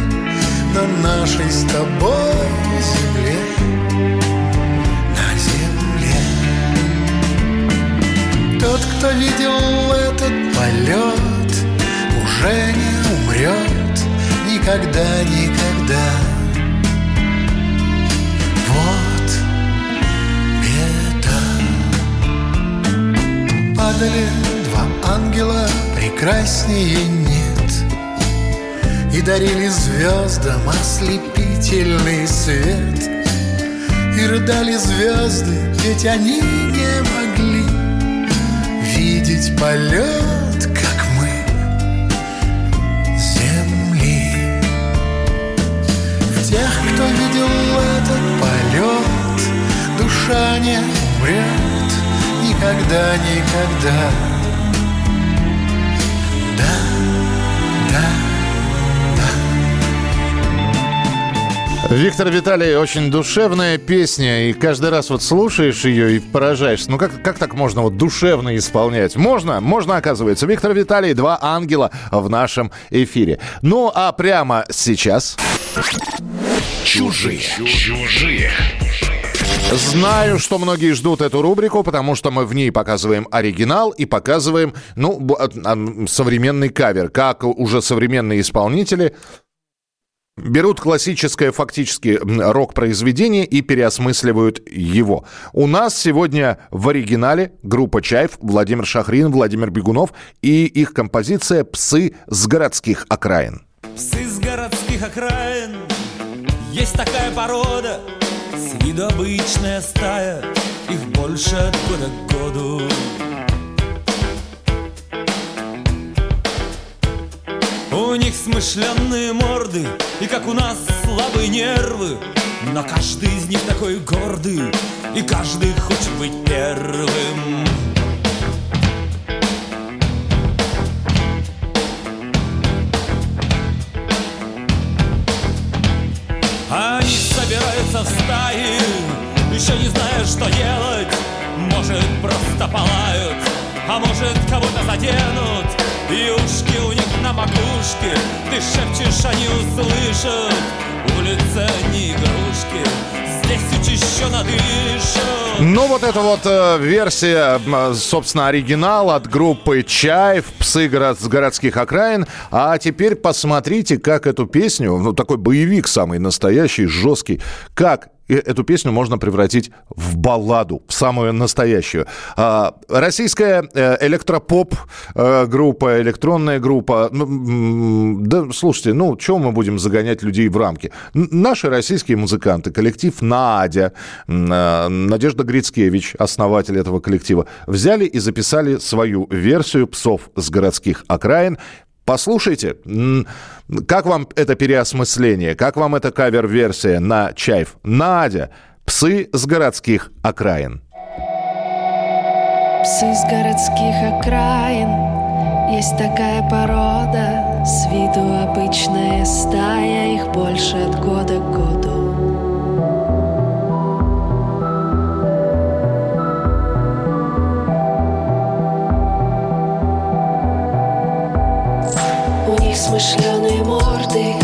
На нашей с тобой земле. На земле. Тот, кто видел этот полет Уже не умрет никогда, никогда. Вот падали два ангела, прекраснее нет И дарили звездам ослепительный свет И рыдали звезды, ведь они не могли Видеть полет, как мы, земли В тех, кто видел этот полет Душа не умрет никогда, никогда. Да. Виктор Виталий, очень душевная песня, и каждый раз вот слушаешь ее и поражаешься. Ну как, как так можно вот душевно исполнять? Можно, можно, оказывается. Виктор Виталий, два ангела в нашем эфире. Ну а прямо сейчас... Чужие. Чужие. Знаю, что многие ждут эту рубрику, потому что мы в ней показываем оригинал и показываем, ну, а, современный кавер, как уже современные исполнители берут классическое фактически рок-произведение и переосмысливают его. У нас сегодня в оригинале группа «Чайф», Владимир Шахрин, Владимир Бегунов и их композиция «Псы с городских окраин». Псы с городских окраин Есть такая порода С виду обычная стая Их больше от года к году У них смышленные морды И как у нас слабые нервы Но каждый из них такой гордый И каждый хочет быть первым Они собираются в стаи, еще не зная, что делать. Может, просто полают, а может, кого-то заденут. И ушки у них на макушке, ты шепчешь, они услышат. Улица не игрушки. Ну, вот это вот э, версия, м, собственно, оригинал от группы «Чайф», «Псы город- с городских окраин». А теперь посмотрите, как эту песню, ну, такой боевик самый настоящий, жесткий, как э- эту песню можно превратить в балладу, в самую настоящую. А, российская э, электропоп э, группа, электронная группа. Ну, да, слушайте, ну, чего мы будем загонять людей в рамки? Наши российские музыканты, коллектив «Надя», э, Надежда Грицкевич, основатель этого коллектива, взяли и записали свою версию «Псов с городских окраин». Послушайте, как вам это переосмысление, как вам эта кавер-версия на Чайф? Надя, «Псы с городских окраин». Псы с городских окраин Есть такая порода С виду обычная стая Их больше от года к году У них смышленые морды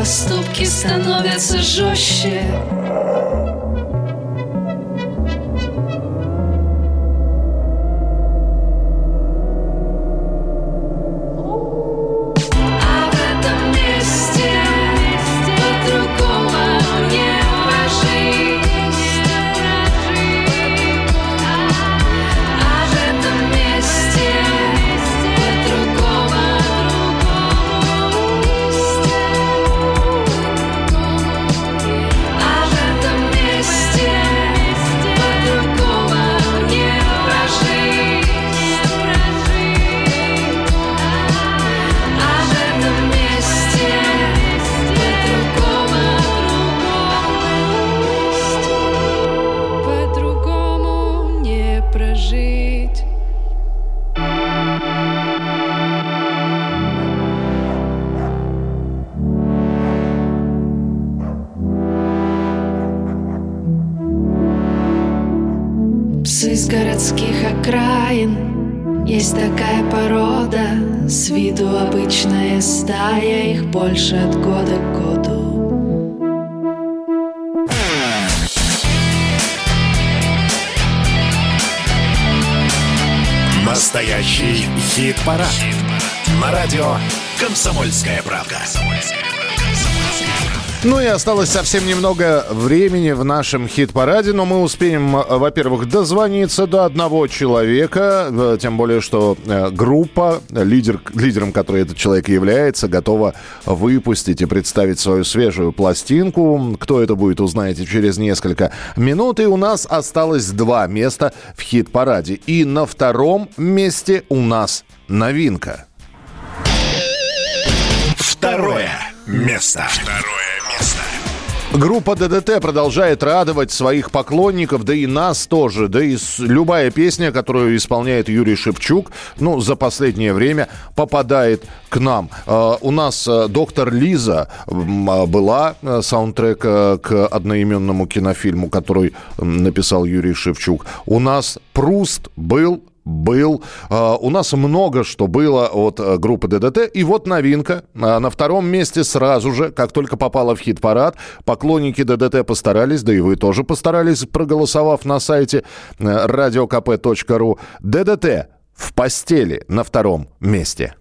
поступки становятся жестче. «Комсомольская правда». Ну и осталось совсем немного времени в нашем хит-параде, но мы успеем, э, во-первых, дозвониться до одного человека, э, тем более, что э, группа, лидер, лидером которой этот человек является, готова выпустить и представить свою свежую пластинку. Кто это будет, узнаете через несколько минут. И у нас осталось два места в хит-параде. И на втором месте у нас новинка. Второе место. Второе место. Группа ДДТ продолжает радовать своих поклонников, да и нас тоже. Да и любая песня, которую исполняет Юрий Шевчук, ну, за последнее время попадает к нам. Э, у нас э, доктор Лиза а, была э, саундтрек э, к одноименному кинофильму, который написал Юрий Шевчук. У нас Пруст был был. Э, У нас много что было от э, группы ДДТ. И вот новинка. Э, На втором месте сразу же, как только попала в хит-парад, поклонники ДДТ постарались, да и вы тоже постарались, проголосовав на сайте э, radiokp.ru. ДДТ в постели на втором месте.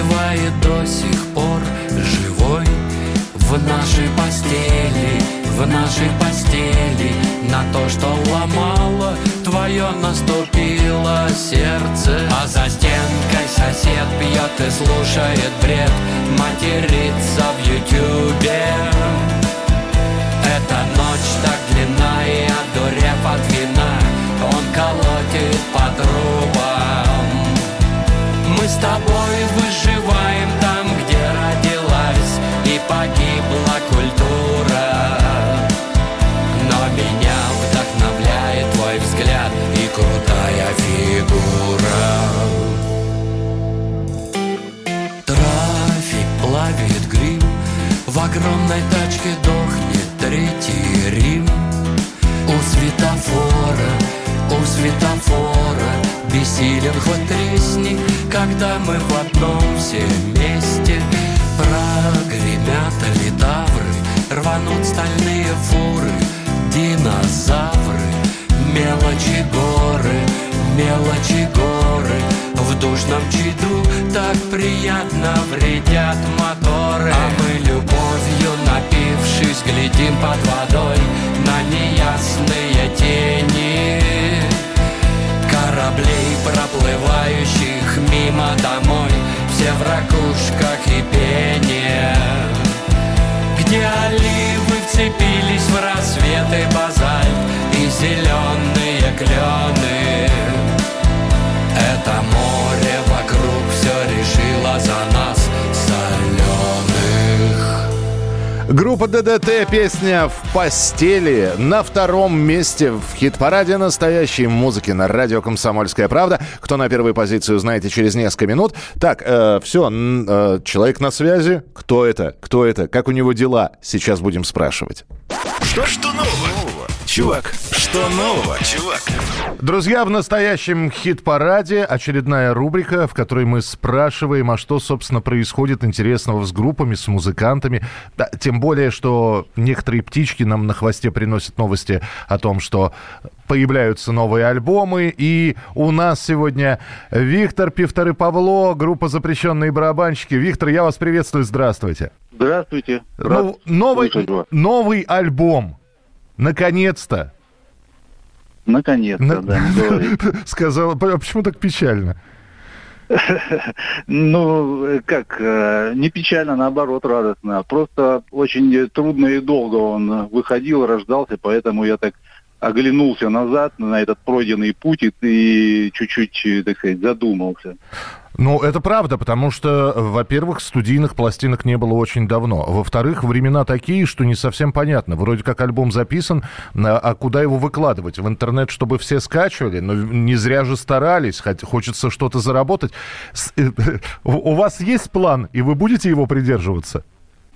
Мир зевает до сих пор живой В нашей постели, в нашей постели На то, что ломало твое наступило сердце. А за стенкой сосед пьет и слушает бред Матерится в ютюбе Эта ночь так длинна и одурев от вина Он колотит по трубам Мы с тобой выживаем погибла культура. Но меня вдохновляет твой взгляд И крутая фигура. Трафик плавит грим В огромной тачке дохнет третий Рим. У светофора, у светофора Бессилен хоть тресни, когда мы в одном все вместе Прогремят литавры, рванут стальные фуры Динозавры, мелочи горы, мелочи горы. В душном чаду так приятно вредят моторы. А мы любовью напившись глядим под водой На неясные тени. Кораблей, проплывающих мимо домой Все в ракушках и пене Где оливы вцепились в рассветы базальт И зеленые клены. Это море вокруг все решило за нас Группа ДДТ, песня «В постели» на втором месте в хит-параде настоящей музыки на радио «Комсомольская правда». Кто на первой позиции, узнаете через несколько минут. Так, все, человек на связи. Кто это? Кто это? Как у него дела? Сейчас будем спрашивать. Что, что нового? Чувак, что нового, чувак? Друзья, в настоящем хит-параде очередная рубрика, в которой мы спрашиваем, а что, собственно, происходит интересного с группами, с музыкантами. Да, тем более, что некоторые птички нам на хвосте приносят новости о том, что появляются новые альбомы. И у нас сегодня Виктор Пивтор и Павло, группа «Запрещенные барабанщики». Виктор, я вас приветствую, здравствуйте. Здравствуйте. Ну, новый, новый альбом. Наконец-то. Наконец-то, На- да, не говорите. Сказал, а почему так печально? Ну, э, как, э, не печально, наоборот, радостно. Просто очень трудно и долго он э, выходил, рождался, поэтому я так оглянулся назад на этот пройденный путь и- чуть-чуть, э, так сказать, задумался. Ну, это правда, потому что, во-первых, студийных пластинок не было очень давно. Во-вторых, времена такие, что не совсем понятно. Вроде как альбом записан, а а куда его выкладывать? В интернет, чтобы все скачивали? Но не зря же старались, хочется что-то заработать. Э, У у вас есть план, и вы будете его придерживаться?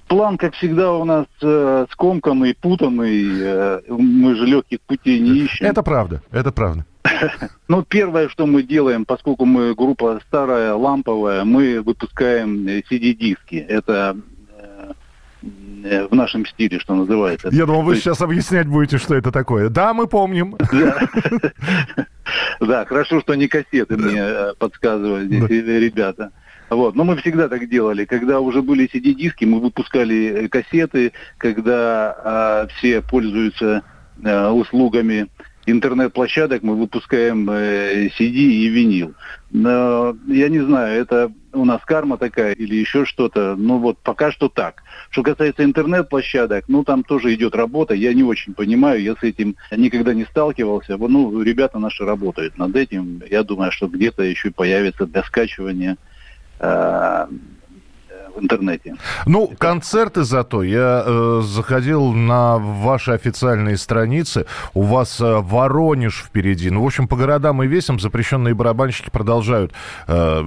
План, как всегда, у нас э, скомканный, путанный. э, мы же легких путей не ищем. Это правда, это правда. Ну, первое, что мы делаем, поскольку мы группа старая, ламповая, мы выпускаем э, CD-диски. Это э, э, в нашем стиле, что называется. Я думал, вы То есть- сейчас объяснять будете, что это такое. Да, мы помним. Да, хорошо, что не кассеты мне подсказывают здесь ребята. Вот. Но мы всегда так делали. Когда уже были CD-диски, мы выпускали кассеты, когда а, все пользуются услугами интернет-площадок, мы выпускаем э, CD и винил. Но я не знаю, это у нас карма такая или еще что-то. Ну вот пока что так. Что касается интернет-площадок, ну там тоже идет работа. Я не очень понимаю, я с этим никогда не сталкивался. Ну, ребята наши работают над этим. Я думаю, что где-то еще появится для скачивания э, в интернете. Ну, концерты зато. Я э, заходил на ваши официальные страницы. У вас э, Воронеж впереди. Ну, в общем, по городам и весям запрещенные барабанщики продолжают э,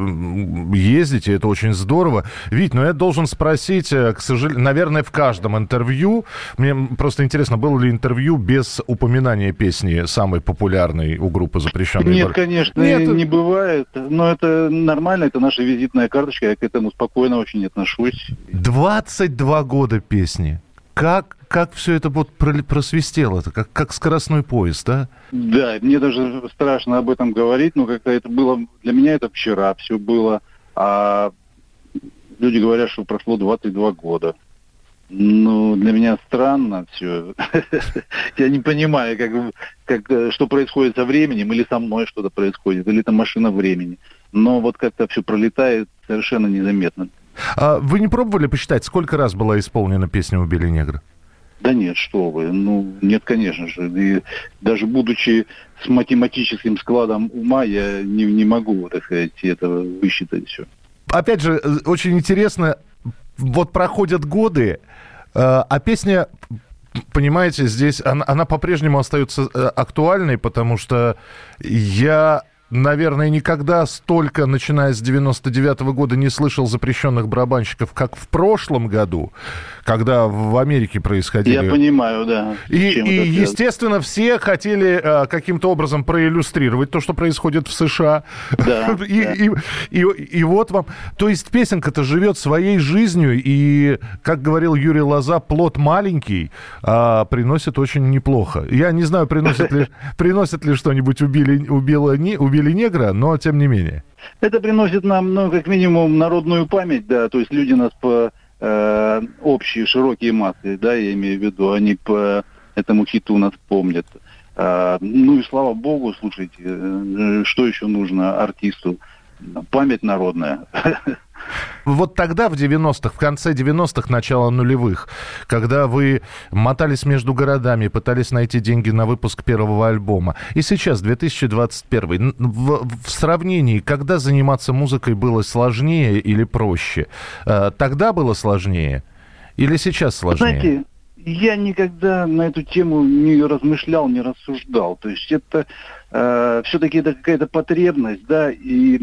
ездить, и это очень здорово. Вить, ну я должен спросить, э, к сожалению, наверное, в каждом интервью. Мне просто интересно, было ли интервью без упоминания песни самой популярной у группы запрещенные Нет, бар- конечно, Нет, не бывает. Но это нормально, это наша визитная карточка. Я к этому спокойно очень отношусь. 22 года песни. Как, как все это вот прол- просвистело? -то? Как, как скоростной поезд, а? Да, мне даже страшно об этом говорить, но как-то это было, для меня это вчера все было, а люди говорят, что прошло 22 года. Ну, для меня странно все. Я не понимаю, как, как, что происходит со временем, или со мной что-то происходит, или это машина времени. Но вот как-то все пролетает совершенно незаметно. А вы не пробовали посчитать, сколько раз была исполнена песня «Убили негра»? Да нет, что вы, ну нет, конечно же. И даже будучи с математическим складом ума, я не, не могу, так сказать, этого высчитать все. Опять же, э, очень интересно, вот проходят годы, э, а песня, понимаете, здесь она, она по-прежнему остается э, актуальной, потому что я, наверное, никогда столько, начиная с 99 года, не слышал запрещенных барабанщиков, как в прошлом году, когда в Америке происходили... Я понимаю, да. И, и, естественно, все хотели э, каким-то образом проиллюстрировать то, что происходит в США. Да, и, да. И, и, и вот вам... То есть песенка-то живет своей жизнью, и, как говорил Юрий Лоза, плод маленький, а приносит очень неплохо. Я не знаю, приносит ли, приносит ли что-нибудь убили, убило, не, убили негра, но тем не менее. Это приносит нам, ну, как минимум, народную память, да, то есть люди нас по э, общие широкие массы, да, я имею в виду, они по этому хиту нас помнят. А, ну и слава богу, слушайте, э, что еще нужно артисту? Память народная. Вот тогда, в 90-х, в конце 90-х, начало нулевых, когда вы мотались между городами, пытались найти деньги на выпуск первого альбома, и сейчас, 2021, н- в, в сравнении, когда заниматься музыкой было сложнее или проще? Э, Тогда было сложнее или сейчас сложнее? Знаете, я никогда на эту тему не размышлял, не рассуждал. То есть это все-таки это какая-то потребность, да, и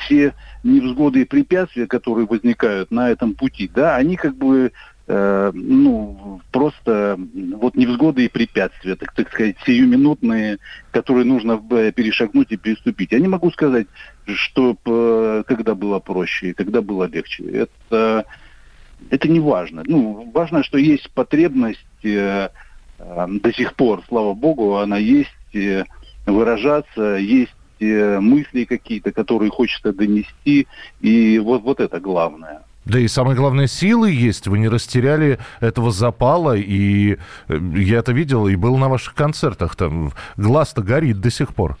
все невзгоды и препятствия, которые возникают на этом пути, да, они как бы э, ну, просто вот невзгоды и препятствия, так, так сказать, сиюминутные, которые нужно э, перешагнуть и переступить. Я не могу сказать, что э, когда было проще, когда было легче. Это это не важно. Ну, важно, что есть потребность э, э, до сих пор, слава богу, она есть э, выражаться, есть э, мысли какие-то, которые хочется донести, и вот, вот это главное. Да и самое главное, силы есть. Вы не растеряли этого запала. И э, я это видел и был на ваших концертах. Там глаз-то горит до сих пор.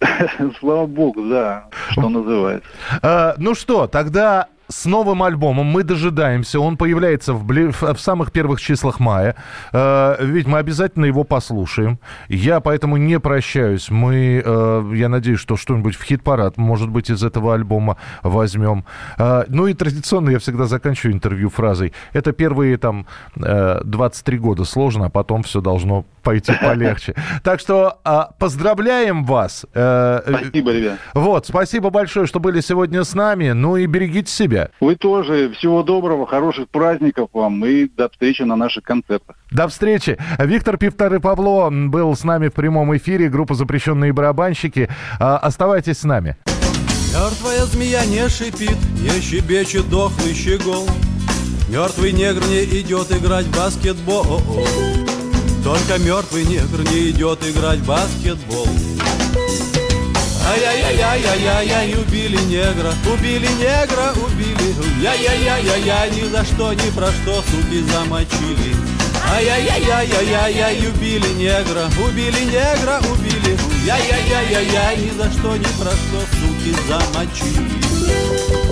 Слава богу, да, что называется. Э, ну что, тогда с новым альбомом мы дожидаемся. Он появляется в, бли- в- самых первых числах мая. Э, ведь мы обязательно его послушаем. Я поэтому не прощаюсь. Мы, э, я надеюсь, что что-нибудь в хит-парад, может быть, из этого альбома возьмем. Э, ну и традиционно я всегда заканчиваю интервью фразой. Это первые там э, 23 года сложно, а потом все должно пойти полегче. Так что а, поздравляем вас. Спасибо, ребят. Вот, спасибо большое, что были сегодня с нами. Ну и берегите себя. Вы тоже. Всего доброго, хороших праздников вам и до встречи на наших концертах. До встречи. Виктор Пивтар и Павло был с нами в прямом эфире. Группа «Запрещенные барабанщики». А, Оставайтесь с нами. Мертвая змея не шипит, не щебечет дохлый щегол. Мертвый негр не идет играть в баскетбол. Только мертвый негр не идет играть в баскетбол. Ай-яй-яй-яй-яй-яй, убили негра, убили негра, убили. Яй-яй-яй-яй-яй, ни за что, ни про что, суки замочили. Ай-яй-яй-яй-яй-яй, убили негра, убили негра, убили. Яй-яй-яй-яй-яй, ни за что, ни про что, суки замочили.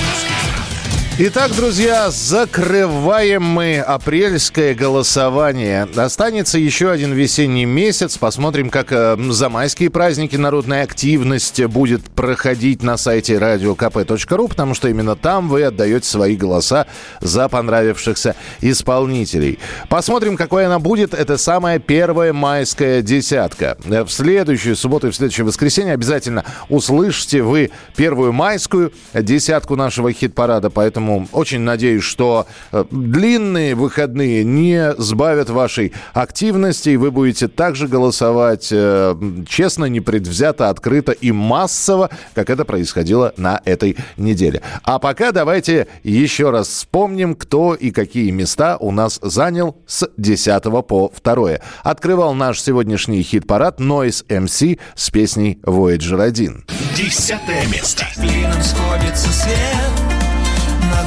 Итак, друзья, закрываем мы апрельское голосование. Останется еще один весенний месяц. Посмотрим, как э, за майские праздники народная активность будет проходить на сайте radiokp.ru, потому что именно там вы отдаете свои голоса за понравившихся исполнителей. Посмотрим, какой она будет. Это самая первая майская десятка. Э, В следующую субботу и в следующее воскресенье обязательно услышите вы первую майскую десятку нашего хит-парада. Поэтому очень надеюсь, что э, длинные выходные не сбавят вашей активности, и вы будете также голосовать э, честно, непредвзято, открыто и массово, как это происходило на этой неделе. А пока давайте еще раз вспомним, кто и какие места у нас занял с 10 по 2. Открывал наш сегодняшний хит-парад Noise MC с песней Voyager 1. Десятое место. Клином сходится свет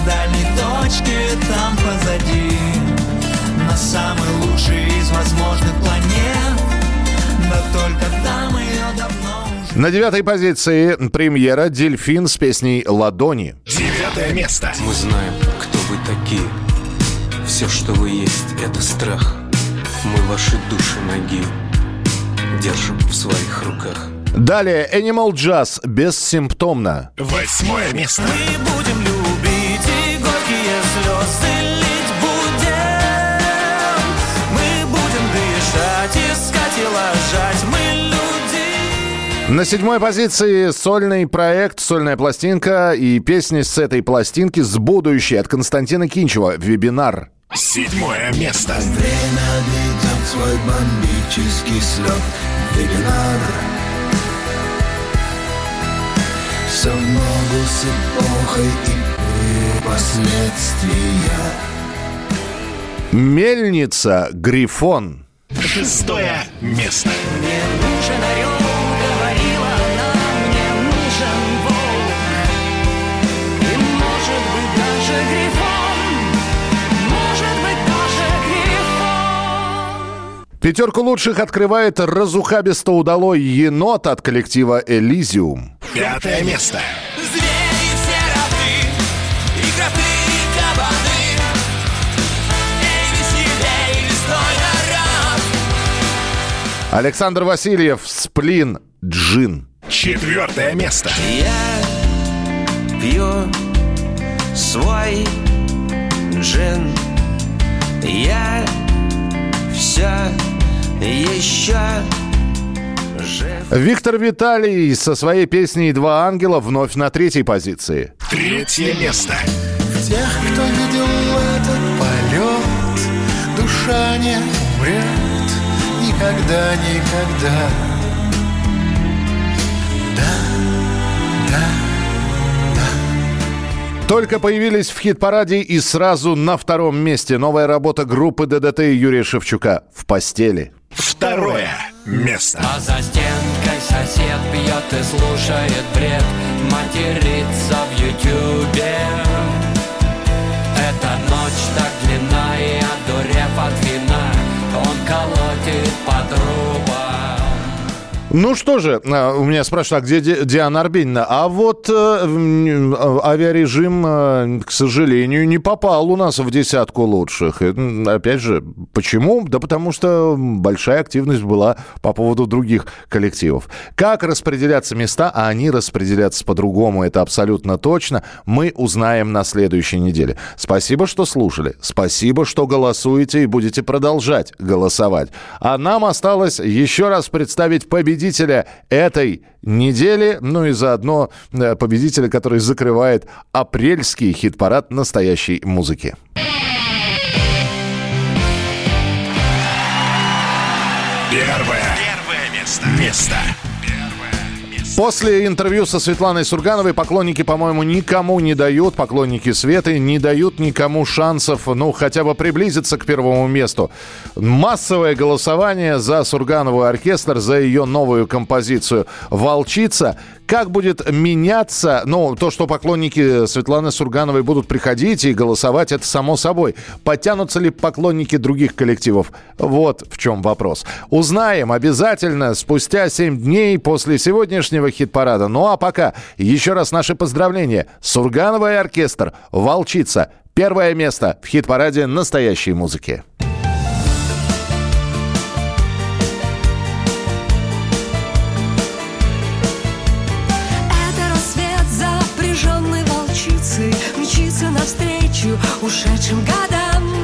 дальней точке там позади На самой лучшей из возможных планет Да только там ее давно уже На девятой позиции премьера «Дельфин» с песней «Ладони». Девятое место. Мы знаем, кто вы такие Все, что вы есть, это страх Мы ваши души ноги Держим в своих руках Далее Animal Jazz «Бессимптомно». Восьмое место. Мы будем любить ложать Мы люди На седьмой позиции сольный проект, сольная пластинка и песни с этой пластинки с будущей от Константина Кинчева «Вебинар». Седьмое место. Время ведет свой бомбический слет Вебинар Все в ногу с эпохой и последствия Мельница «Грифон». Шестое место. Мне нужен орел, говорила она Мне нужен волк И может быть даже грифон Может быть даже грифон Пятерку лучших открывает разухабисто удалой енот от коллектива «Элизиум». Пятое место. Звери Александр Васильев «Сплин Джин». Четвертое место. Я пью свой джин Я все еще жив Виктор Виталий со своей песней «Два ангела» вновь на третьей позиции. Третье место. В тех, кто видел этот полет, душа не умрет никогда, никогда. Только появились в хит-параде и сразу на втором месте новая работа группы ДДТ и Юрия Шевчука «В постели». Второе место. А за стенкой сосед пьет и слушает бред, матерится в ютюбе. Эта ночь так длинна и одурев ответ колотит по трубам Ну что же, а, у меня спрашивают, а где Ди- Диана Арбенина? А вот э, э, авиарежим, э, к сожалению, не попал у нас в десятку лучших. Опять же, почему? Да потому что большая активность была по поводу других коллективов. Как распределяться места, а они распределятся по-другому, это абсолютно точно, мы узнаем на следующей неделе. Спасибо, что слушали. Спасибо, что голосуете и будете продолжать голосовать. А нам осталось еще раз представить победителя этой недели, ну и заодно э, победителя, который закрывает апрельский хит-парад настоящей музыки. Первое. Первое место. Место. После интервью со Светланой Сургановой поклонники, по-моему, никому не дают, поклонники Светы не дают никому шансов, ну, хотя бы приблизиться к первому месту. Массовое голосование за Сурганову оркестр, за ее новую композицию «Волчица». Как будет меняться, ну, то, что поклонники Светланы Сургановой будут приходить и голосовать, это само собой. Подтянутся ли поклонники других коллективов? Вот в чем вопрос. Узнаем обязательно спустя 7 дней после сегодняшнего хит-парада. Ну а пока еще раз наши поздравления. Сурганова и оркестр «Волчица». Первое место в хит-параде настоящей музыки. Навстречу ушедшим годам